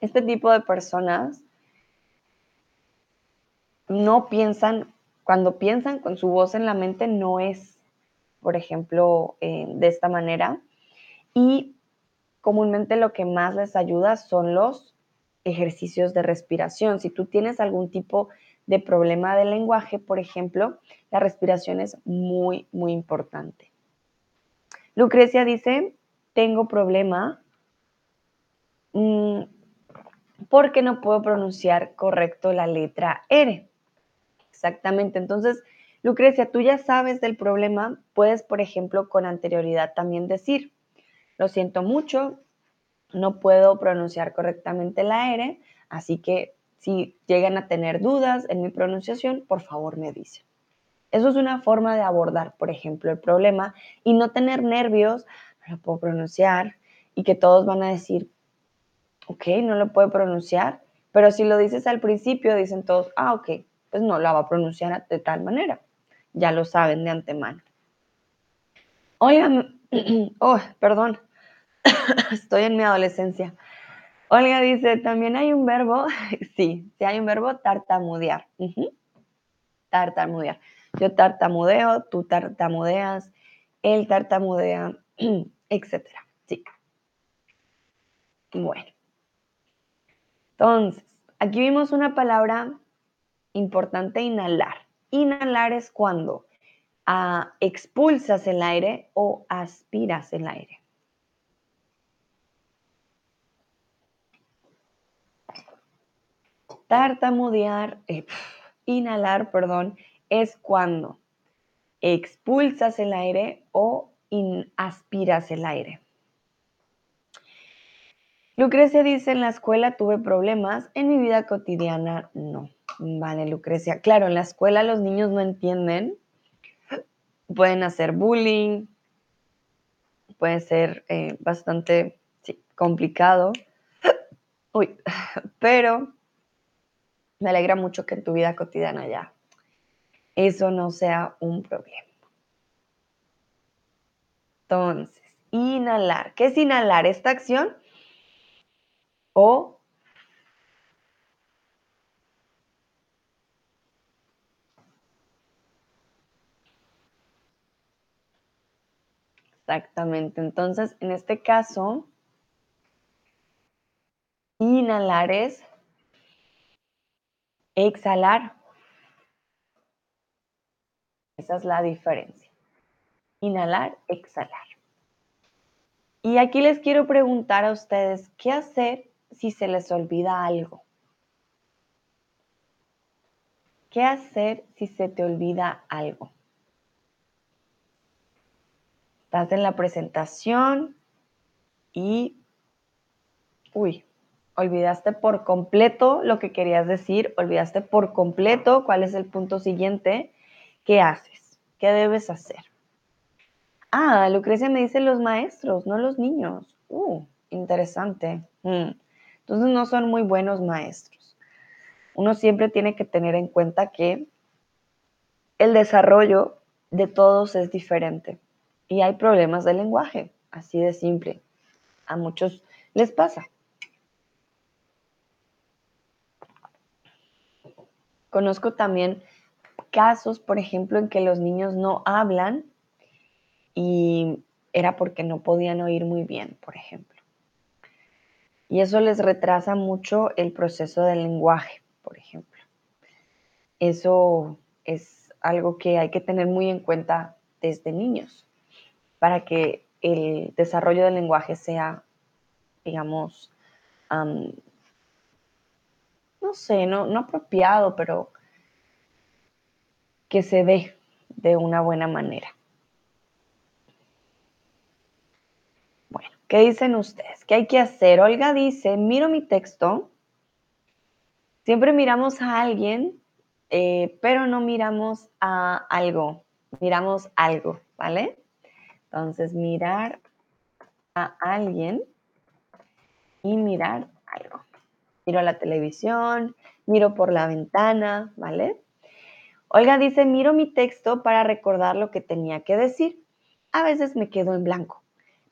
Este tipo de personas no piensan, cuando piensan con su voz en la mente no es, por ejemplo, eh, de esta manera. Y comúnmente lo que más les ayuda son los ejercicios de respiración. Si tú tienes algún tipo de problema de lenguaje, por ejemplo, la respiración es muy, muy importante. Lucrecia dice, tengo problema mm, porque no puedo pronunciar correcto la letra R. Exactamente. Entonces, Lucrecia, tú ya sabes del problema, puedes, por ejemplo, con anterioridad también decir, lo siento mucho, no puedo pronunciar correctamente la R, así que si llegan a tener dudas en mi pronunciación, por favor me dicen. Eso es una forma de abordar, por ejemplo, el problema y no tener nervios, no puedo pronunciar y que todos van a decir, ok, no lo puedo pronunciar, pero si lo dices al principio, dicen todos, ah, ok, pues no lo va a pronunciar de tal manera. Ya lo saben de antemano. Oigan, oh, perdón, Estoy en mi adolescencia. Olga dice, también hay un verbo, sí, sí hay un verbo tartamudear. Tartamudear. Yo tartamudeo, tú tartamudeas, él tartamudea, etcétera. Sí. Bueno. Entonces, aquí vimos una palabra importante, inhalar. Inhalar es cuando ah, expulsas el aire o aspiras el aire. Tartamudear, eh, inhalar, perdón, es cuando expulsas el aire o aspiras el aire. Lucrecia dice, en la escuela tuve problemas, en mi vida cotidiana no. Vale, Lucrecia. Claro, en la escuela los niños no entienden, pueden hacer bullying, puede ser eh, bastante complicado. Uy, pero me alegra mucho que en tu vida cotidiana ya eso no sea un problema. Entonces, inhalar. ¿Qué es inhalar? Esta acción o Exactamente. Entonces, en este caso, inhalar es Exhalar. Esa es la diferencia. Inhalar, exhalar. Y aquí les quiero preguntar a ustedes, ¿qué hacer si se les olvida algo? ¿Qué hacer si se te olvida algo? Estás en la presentación y, uy, olvidaste por completo lo que querías decir, olvidaste por completo cuál es el punto siguiente, ¿qué haces? ¿Qué debes hacer? Ah, Lucrecia me dice los maestros, no los niños. Uh, interesante. Mm. Entonces no son muy buenos maestros. Uno siempre tiene que tener en cuenta que el desarrollo de todos es diferente y hay problemas de lenguaje, así de simple. A muchos les pasa. Conozco también casos, por ejemplo, en que los niños no hablan y era porque no podían oír muy bien, por ejemplo. Y eso les retrasa mucho el proceso del lenguaje, por ejemplo. Eso es algo que hay que tener muy en cuenta desde niños para que el desarrollo del lenguaje sea, digamos, no sé, no, no apropiado, pero que se dé de una buena manera. Bueno, ¿qué dicen ustedes? ¿Qué hay que hacer? Olga dice, miro mi texto, siempre miramos a alguien, eh, pero no miramos a algo, miramos algo, ¿vale? Entonces, mirar a alguien y mirar algo miro la televisión, miro por la ventana, ¿vale? Olga dice, miro mi texto para recordar lo que tenía que decir. A veces me quedo en blanco,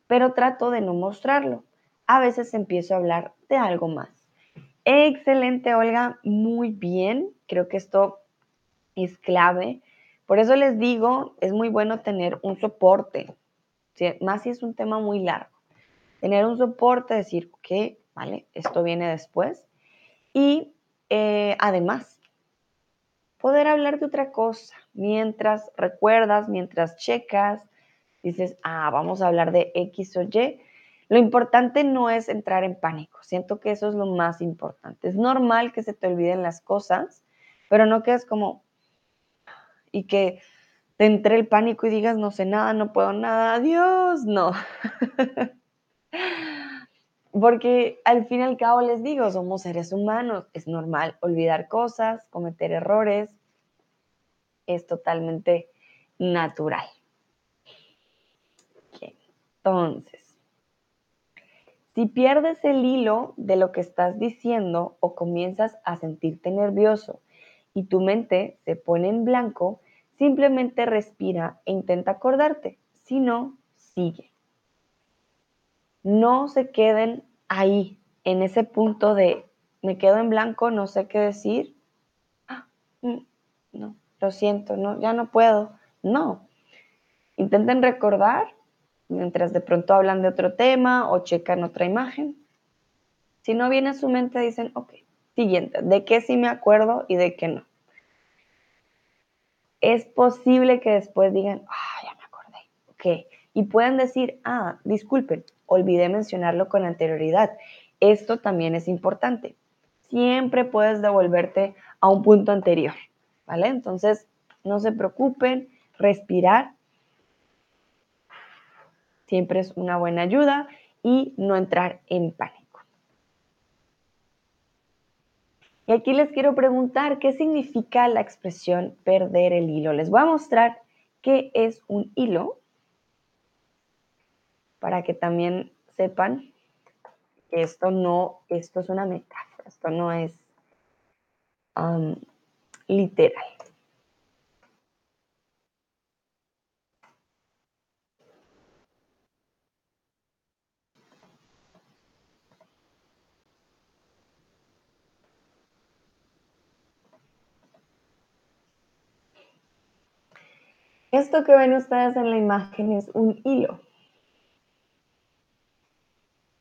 pero trato de no mostrarlo. A veces empiezo a hablar de algo más. Excelente, Olga, muy bien. Creo que esto es clave. Por eso les digo, es muy bueno tener un soporte, más si es un tema muy largo. tener un soporte, decir, ok, vale, esto viene después. Y eh, además, poder hablar de otra cosa mientras recuerdas, mientras checas, dices, ah, vamos a hablar de X o Y. Lo importante no es entrar en pánico, siento que eso es lo más importante. Es normal que se te olviden las cosas, pero no quedes como y que te entre el pánico y digas, no sé nada, no puedo nada, adiós, no. Porque al fin y al cabo les digo, somos seres humanos, es normal olvidar cosas, cometer errores, es totalmente natural. Entonces, si pierdes el hilo de lo que estás diciendo o comienzas a sentirte nervioso y tu mente se pone en blanco, simplemente respira e intenta acordarte. Si no, sigue. No se queden ahí, en ese punto de me quedo en blanco, no sé qué decir. Ah, mm, no, lo siento, no, ya no puedo. No. Intenten recordar mientras de pronto hablan de otro tema o checan otra imagen. Si no viene a su mente, dicen, ok, siguiente, ¿de qué sí me acuerdo y de qué no? Es posible que después digan, ah, ya me acordé, ok, y puedan decir, ah, disculpen, olvidé mencionarlo con anterioridad. Esto también es importante. Siempre puedes devolverte a un punto anterior, ¿vale? Entonces, no se preocupen, respirar siempre es una buena ayuda y no entrar en pánico. Y aquí les quiero preguntar qué significa la expresión perder el hilo. Les voy a mostrar qué es un hilo para que también sepan que esto no, esto es una metáfora, esto no es literal. Esto que ven ustedes en la imagen es un hilo.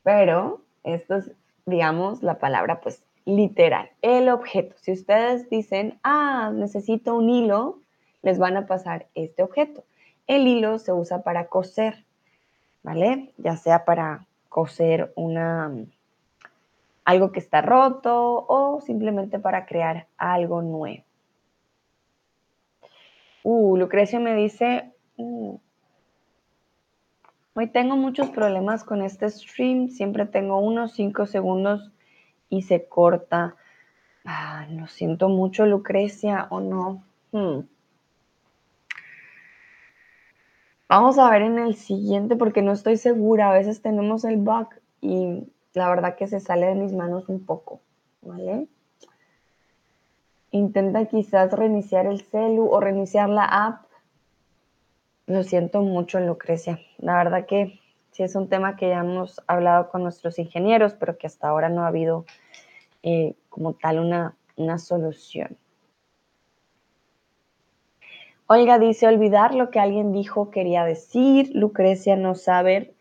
Pero esto es, digamos, la palabra pues literal, el objeto. Si ustedes dicen, ah, necesito un hilo, les van a pasar este objeto. El hilo se usa para coser, ¿vale? Ya sea para coser una algo que está roto o simplemente para crear algo nuevo. Uh, Lucrecia me dice, uh, hoy tengo muchos problemas con este stream, siempre tengo unos 5 segundos y se corta. Ah, lo siento mucho, Lucrecia, o no. Hmm. Vamos a ver en el siguiente porque no estoy segura. A veces tenemos el bug y la verdad que se sale de mis manos un poco, ¿vale? Intenta quizás reiniciar el celu o reiniciar la app. Lo siento mucho, Lucrecia. La verdad que sí es un tema que ya hemos hablado con nuestros ingenieros, pero que hasta ahora no ha habido eh, como tal una, una solución. Olga dice, olvidar lo que alguien dijo quería decir. Lucrecia, no saber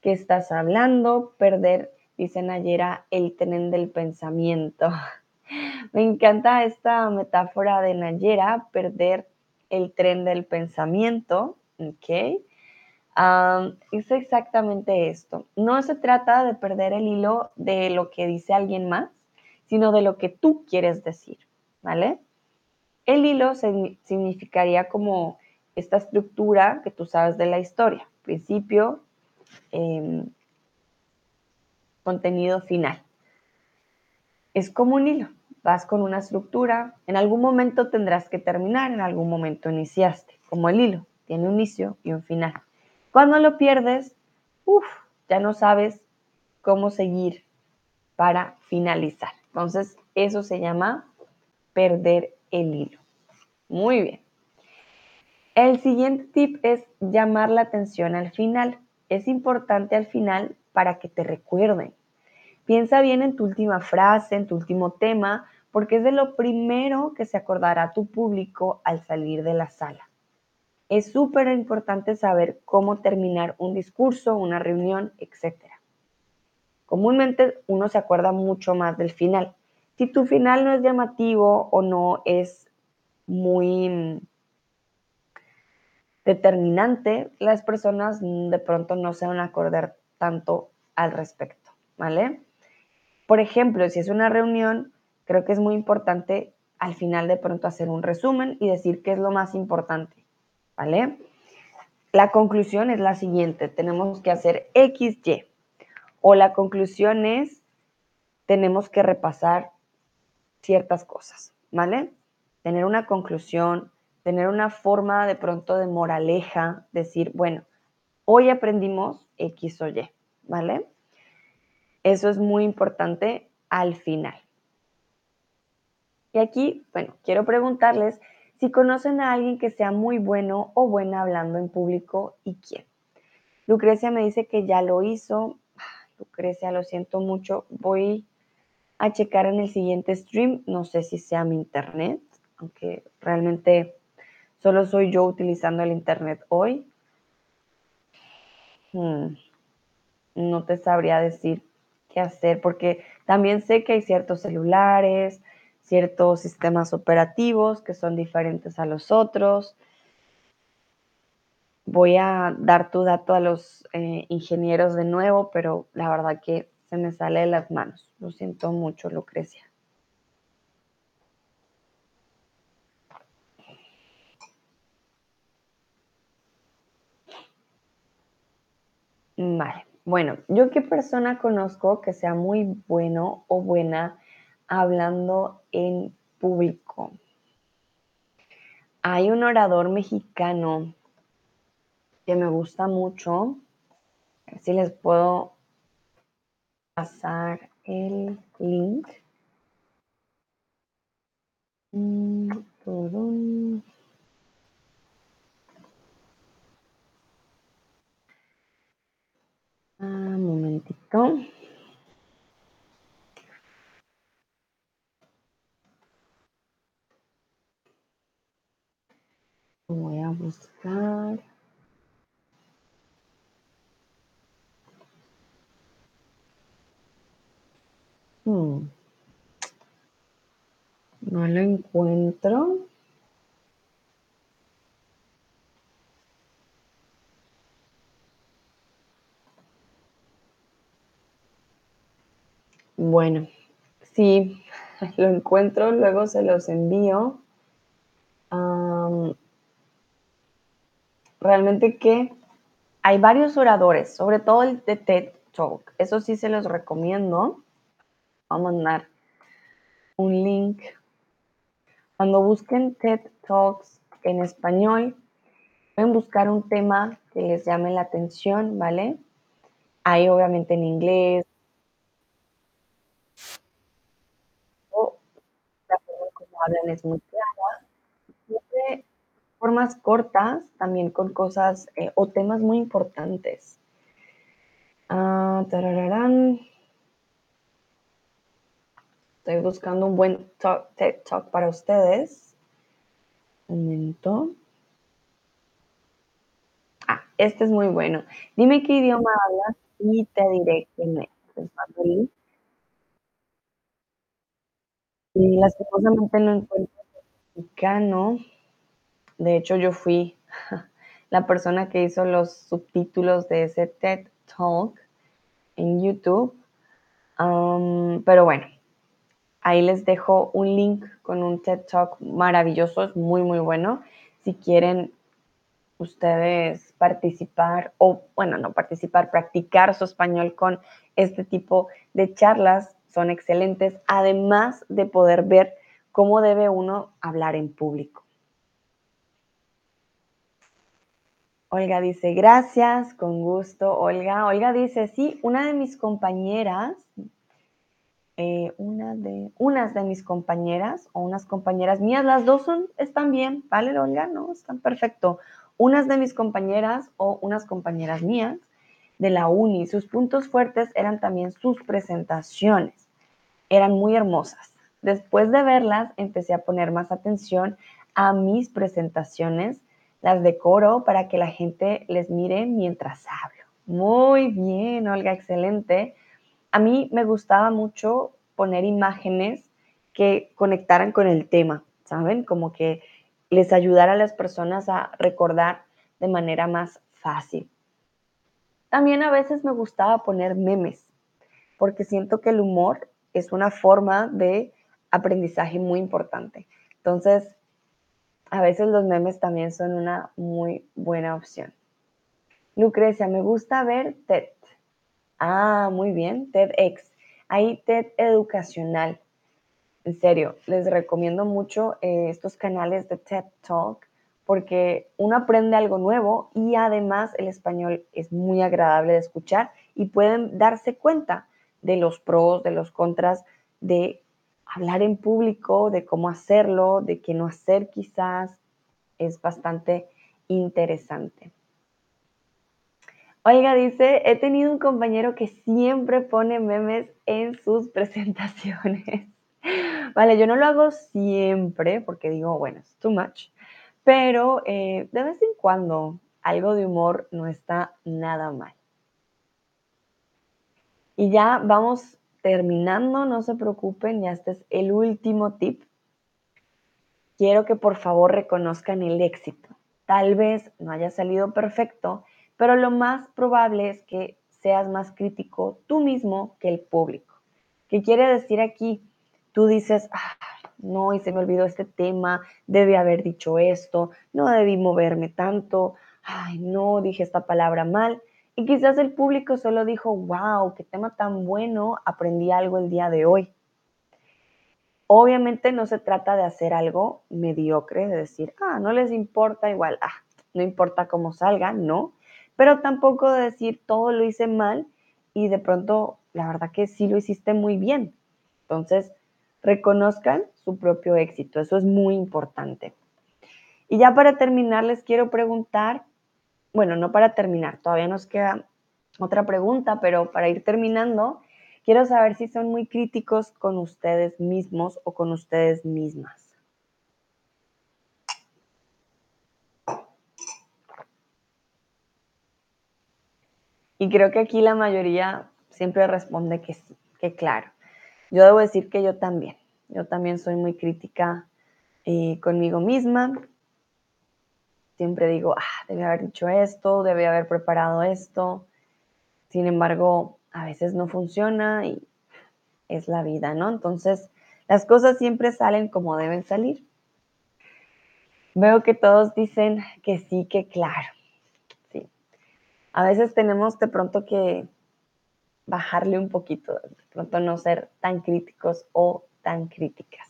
qué estás hablando. Perder, dice Nayera, el tren del pensamiento. Me encanta esta metáfora de Nayera, perder el tren del pensamiento, ¿ok? es exactamente esto. No se trata de perder el hilo de lo que dice alguien más, sino de lo que tú quieres decir, ¿vale? El hilo significaría como esta estructura que tú sabes de la historia, principio, em, contenido final. Es como un hilo vas con una estructura, en algún momento tendrás que terminar, en algún momento iniciaste, como el hilo, tiene un inicio y un final. Cuando lo pierdes, uff, ya no sabes cómo seguir para finalizar. Entonces, eso se llama perder el hilo. Muy bien. El siguiente tip es llamar la atención al final. Es importante al final para que te recuerden. Piensa bien en tu última frase, en tu último tema, porque es de lo primero que se acordará tu público al salir de la sala. Es súper importante saber cómo terminar un discurso, una reunión, etc. Comúnmente uno se acuerda mucho más del final. Si tu final no es llamativo o no es muy mm, determinante, las personas de pronto no se van a acordar tanto al respecto, ¿vale? Por ejemplo, si es una reunión, creo que es muy importante al final de pronto hacer un resumen y decir qué es lo más importante, ¿vale? La conclusión es la siguiente, tenemos que hacer X, Y. O la conclusión es, tenemos que repasar ciertas cosas, ¿vale? Tener una conclusión, tener una forma de pronto de moraleja, decir, bueno, hoy aprendimos X o Y, ¿vale? Eso es muy importante al final. Y aquí, bueno, quiero preguntarles si conocen a alguien que sea muy bueno o buena hablando en público y quién. Lucrecia me dice que ya lo hizo. Lucrecia, lo siento mucho. Voy a checar en el siguiente stream. No sé si sea mi internet, aunque realmente solo soy yo utilizando el internet hoy. Hmm, no te sabría decir qué hacer porque también sé que hay ciertos celulares, ciertos sistemas operativos que son diferentes a los otros. Voy a dar tu dato a los eh, ingenieros de nuevo, pero la verdad que se me sale de las manos. Lo siento mucho, Lucrecia. Vale, bueno, yo qué persona conozco que sea muy bueno o buena hablando en público. Hay un orador mexicano que me gusta mucho. A ver si les puedo pasar el link. Mm, un ah, momentito. Voy a buscar. Hmm. No lo encuentro. Bueno, si lo encuentro, luego se los envío realmente que hay varios oradores, sobre todo el de TED Talk. Eso sí se los recomiendo. Vamos a mandar un link. Cuando busquen TED Talks en español, pueden buscar un tema que les llame la atención, ¿vale? Hay obviamente en inglés. la forma como hablan es muy clara formas cortas, también con cosas eh, o temas muy importantes. Ah, Estoy buscando un buen TED Talk para ustedes. Un momento. Ah, este es muy bueno. Dime qué idioma hablas y te diré quién es. Y lastimosamente no encuentro mexicano. De hecho, yo fui la persona que hizo los subtítulos de ese TED Talk en YouTube. pero bueno, ahí les dejo un link con un TED Talk maravilloso, es muy, muy bueno. Si quieren ustedes participar o, bueno, no participar, practicar su español con este tipo de charlas, son excelentes, además de poder ver cómo debe uno hablar en público. Olga dice, gracias, con gusto, Olga. Olga dice, sí, una de mis compañeras, eh, una de, unas de mis compañeras o unas compañeras mías, las dos son, están bien, ¿vale, Olga? No, están perfecto. Unas de mis compañeras o unas compañeras mías de la uni, sus puntos fuertes eran también sus presentaciones. Eran muy hermosas. Después de verlas, empecé a poner más atención a mis presentaciones las decoro para que la gente les mire mientras hablo. Muy bien, Olga, excelente. a mí me gustaba mucho poner imágenes que conectaran con el tema, ¿saben? Como que les ayudara a las personas a recordar de manera más fácil. También a veces me gustaba poner memes, porque siento que el humor es una forma de aprendizaje muy importante. Entonces, a veces los memes también son una muy buena opción. Lucrecia, me gusta ver TED. Ah, muy bien, TEDx. Hay TED educacional. En serio, les recomiendo mucho eh, estos canales de TED Talk porque uno aprende algo nuevo y además el español es muy agradable de escuchar y pueden darse cuenta de los pros, de los contras, de hablar en público, de cómo hacerlo, de qué no hacer quizás. Es bastante interesante. Oiga, dice, he tenido un compañero que siempre pone memes en sus presentaciones. vale, yo no lo hago siempre porque digo, bueno, es too much, pero eh, de vez en cuando algo de humor no está nada mal. Y ya vamos terminando, no se preocupen, ya este es el último tip. Quiero que por favor reconozcan el éxito. Tal vez no haya salido perfecto, pero lo más probable es que seas más crítico tú mismo que el público. ¿Qué quiere decir aquí? Tú dices, no, y se me olvidó este tema, debí haber dicho esto, no debí moverme tanto, ay, no, dije esta palabra mal. Y quizás el público solo dijo, wow, qué tema tan bueno, aprendí algo el día de hoy. Obviamente no se trata de hacer algo mediocre, de decir, ah, no les importa igual, ah, no importa cómo salga, no, pero tampoco de decir todo lo hice mal y de pronto la verdad que sí lo hiciste muy bien. Entonces, reconozcan su propio éxito. Eso es muy importante. Y ya para terminar, les quiero preguntar, bueno, no para terminar, todavía nos queda otra pregunta, pero para ir terminando, quiero saber si son muy críticos con ustedes mismos o con ustedes mismas. Y creo que aquí la mayoría siempre responde que sí, que claro. Yo debo decir que yo también. Yo también soy muy crítica eh, conmigo misma. Siempre digo, ah, debe haber dicho esto, debe haber preparado esto. Sin embargo, a veces no funciona y es la vida, ¿no? Entonces, las cosas siempre salen como deben salir. Veo que todos dicen que sí, que claro. Sí. A veces tenemos de pronto que bajarle un poquito, de pronto no ser tan críticos o tan críticas.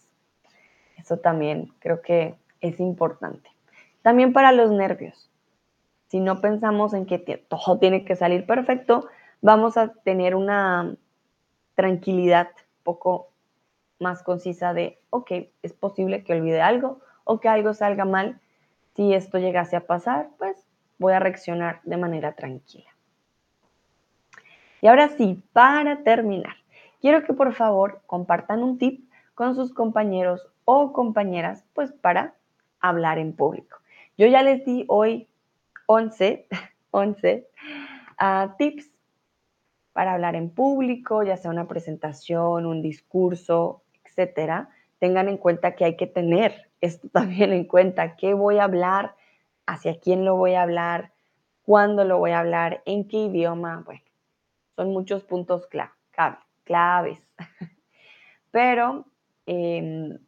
Eso también creo que es importante. También para los nervios. Si no pensamos en que todo tiene que salir perfecto, vamos a tener una tranquilidad poco más concisa de, ok, es posible que olvide algo o que algo salga mal. Si esto llegase a pasar, pues voy a reaccionar de manera tranquila. Y ahora sí, para terminar, quiero que por favor compartan un tip con sus compañeros o compañeras, pues para hablar en público. Yo ya les di hoy 11, 11 ah, tips para hablar en público, ya sea una presentación, un discurso, etcétera. Tengan en cuenta que hay que tener esto también en cuenta, qué voy a hablar, hacia quién lo voy a hablar, cuándo lo voy a hablar, en qué idioma, bueno, son muchos puntos claves. Pero em,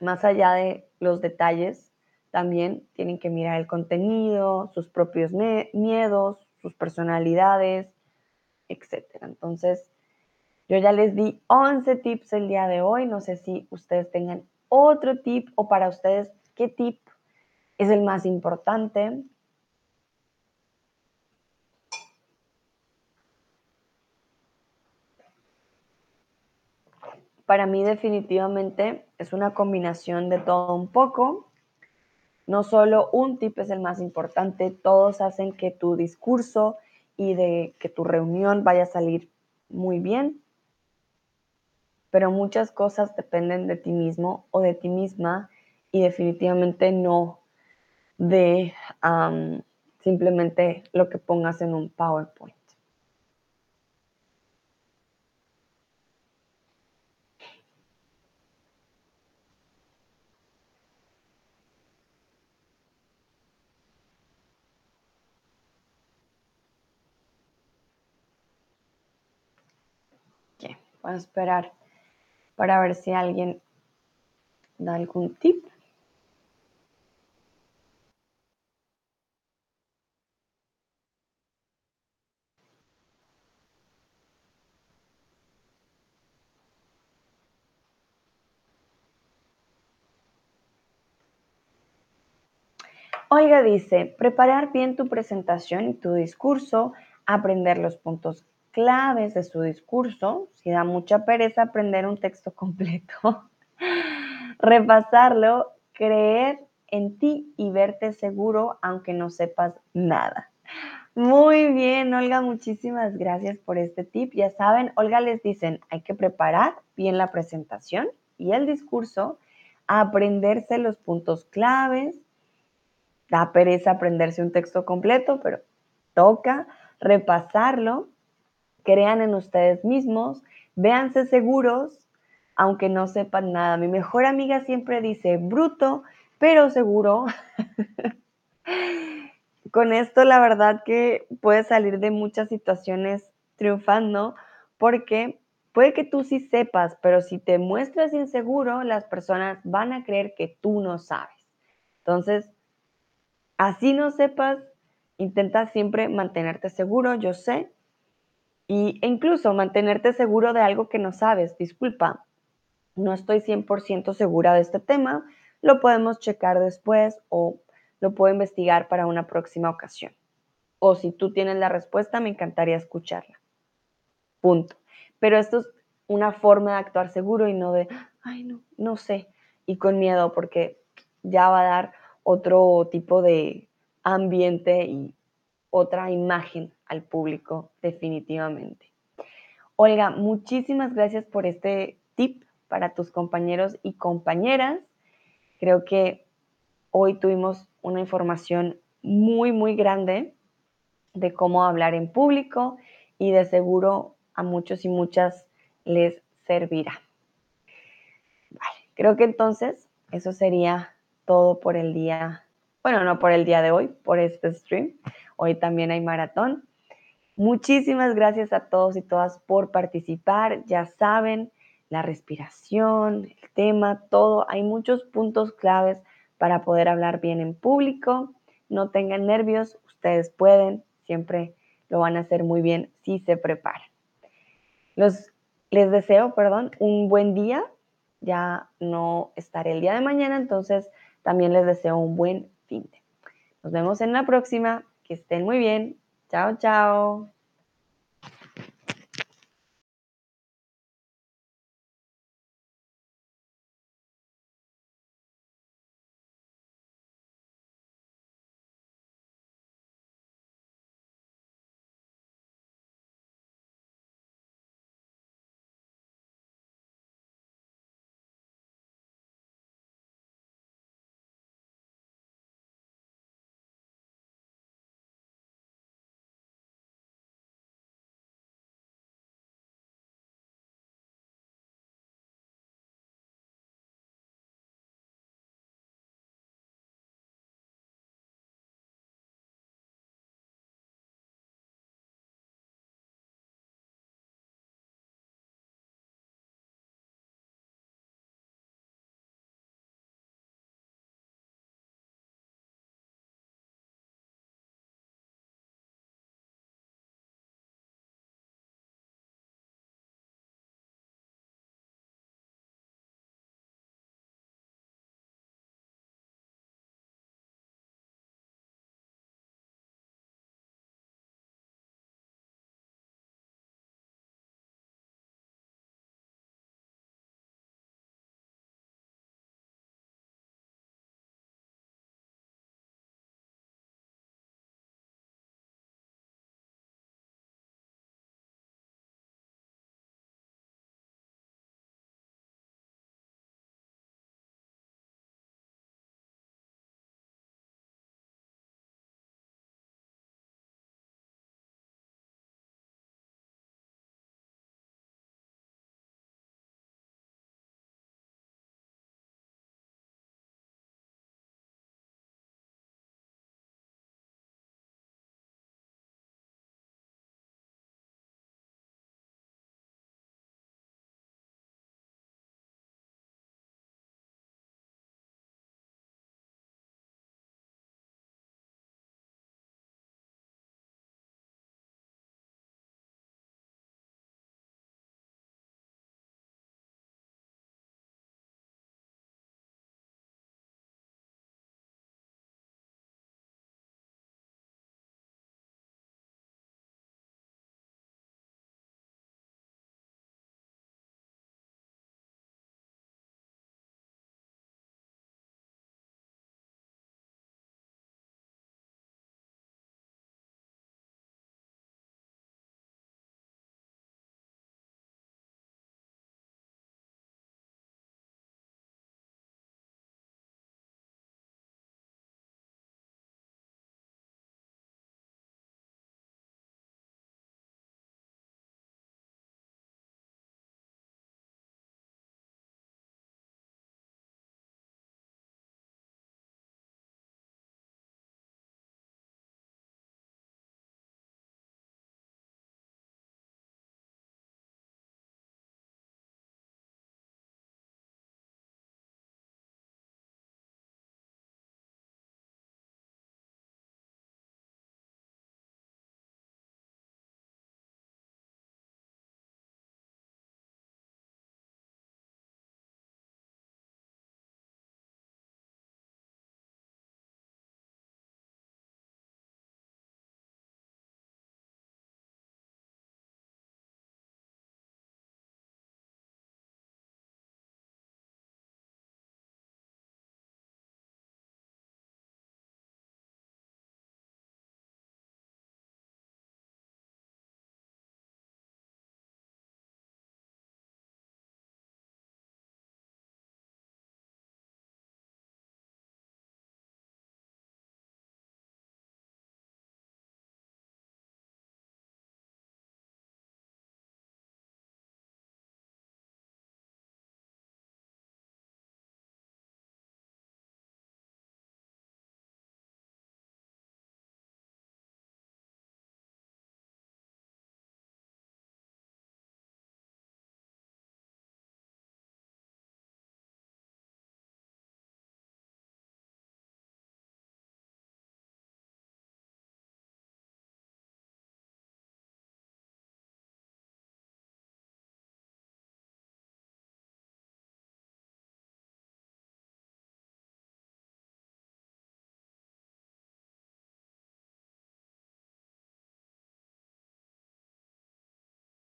más allá de los detalles, también tienen que mirar el contenido, sus propios miedos, sus personalidades, etc. Entonces, yo ya les di 11 tips el día de hoy. No sé si ustedes tengan otro tip o para ustedes, ¿qué tip es el más importante? Para mí definitivamente es una combinación de todo un poco. No solo un tip es el más importante, todos hacen que tu discurso y de que tu reunión vaya a salir muy bien, pero muchas cosas dependen de ti mismo o de ti misma y definitivamente no de simplemente lo que pongas en un PowerPoint. Voy a esperar para ver si alguien da algún tip. Olga dice, preparar bien tu presentación y tu discurso, aprender los puntos claves de su discurso, si da mucha pereza aprender un texto completo, repasarlo, creer en ti y verte seguro aunque no sepas nada. Muy bien, Olga, muchísimas gracias por este tip. Ya saben, Olga les dicen, hay que preparar bien la presentación y el discurso, aprenderse los puntos claves, Da pereza aprenderse un texto completo, pero toca repasarlo, crean en ustedes mismos, véanse seguros, aunque no sepan nada. Mi mejor amiga siempre dice, bruto, pero seguro. Con esto la verdad que puedes salir de muchas situaciones triunfando porque puede que tú sí sepas, pero si te muestras inseguro, las personas van a creer que tú no sabes. Entonces, Así no sepas, intenta siempre mantenerte seguro, yo sé, y, e incluso mantenerte seguro de algo que no sabes. Disculpa, no estoy 100% segura de este tema, lo podemos checar después o lo puedo investigar para una próxima ocasión. O si tú tienes la respuesta, me encantaría escucharla. Punto. Pero esto es una forma de actuar seguro y no de, ay, no, no sé, y con miedo, porque ya va a dar otro tipo de ambiente y otra imagen al público definitivamente. Olga, muchísimas gracias por este tip para tus compañeros y compañeras. Creo que hoy tuvimos una información muy, muy grande de cómo hablar en público y de seguro a muchos y muchas les servirá. Vale, creo que entonces eso sería todo por el día, bueno, no por el día de hoy, por este stream. Hoy también hay maratón. Muchísimas gracias a todos y todas por participar. Ya saben, la respiración, el tema, todo. Hay muchos puntos claves para poder hablar bien en público. No tengan nervios, ustedes pueden, siempre lo van a hacer muy bien si se preparan. Los, les deseo, perdón, un buen día. Ya no estaré el día de mañana, entonces también les deseo un buen fin de. Nos vemos en la próxima. Que estén muy bien. Chao, chao.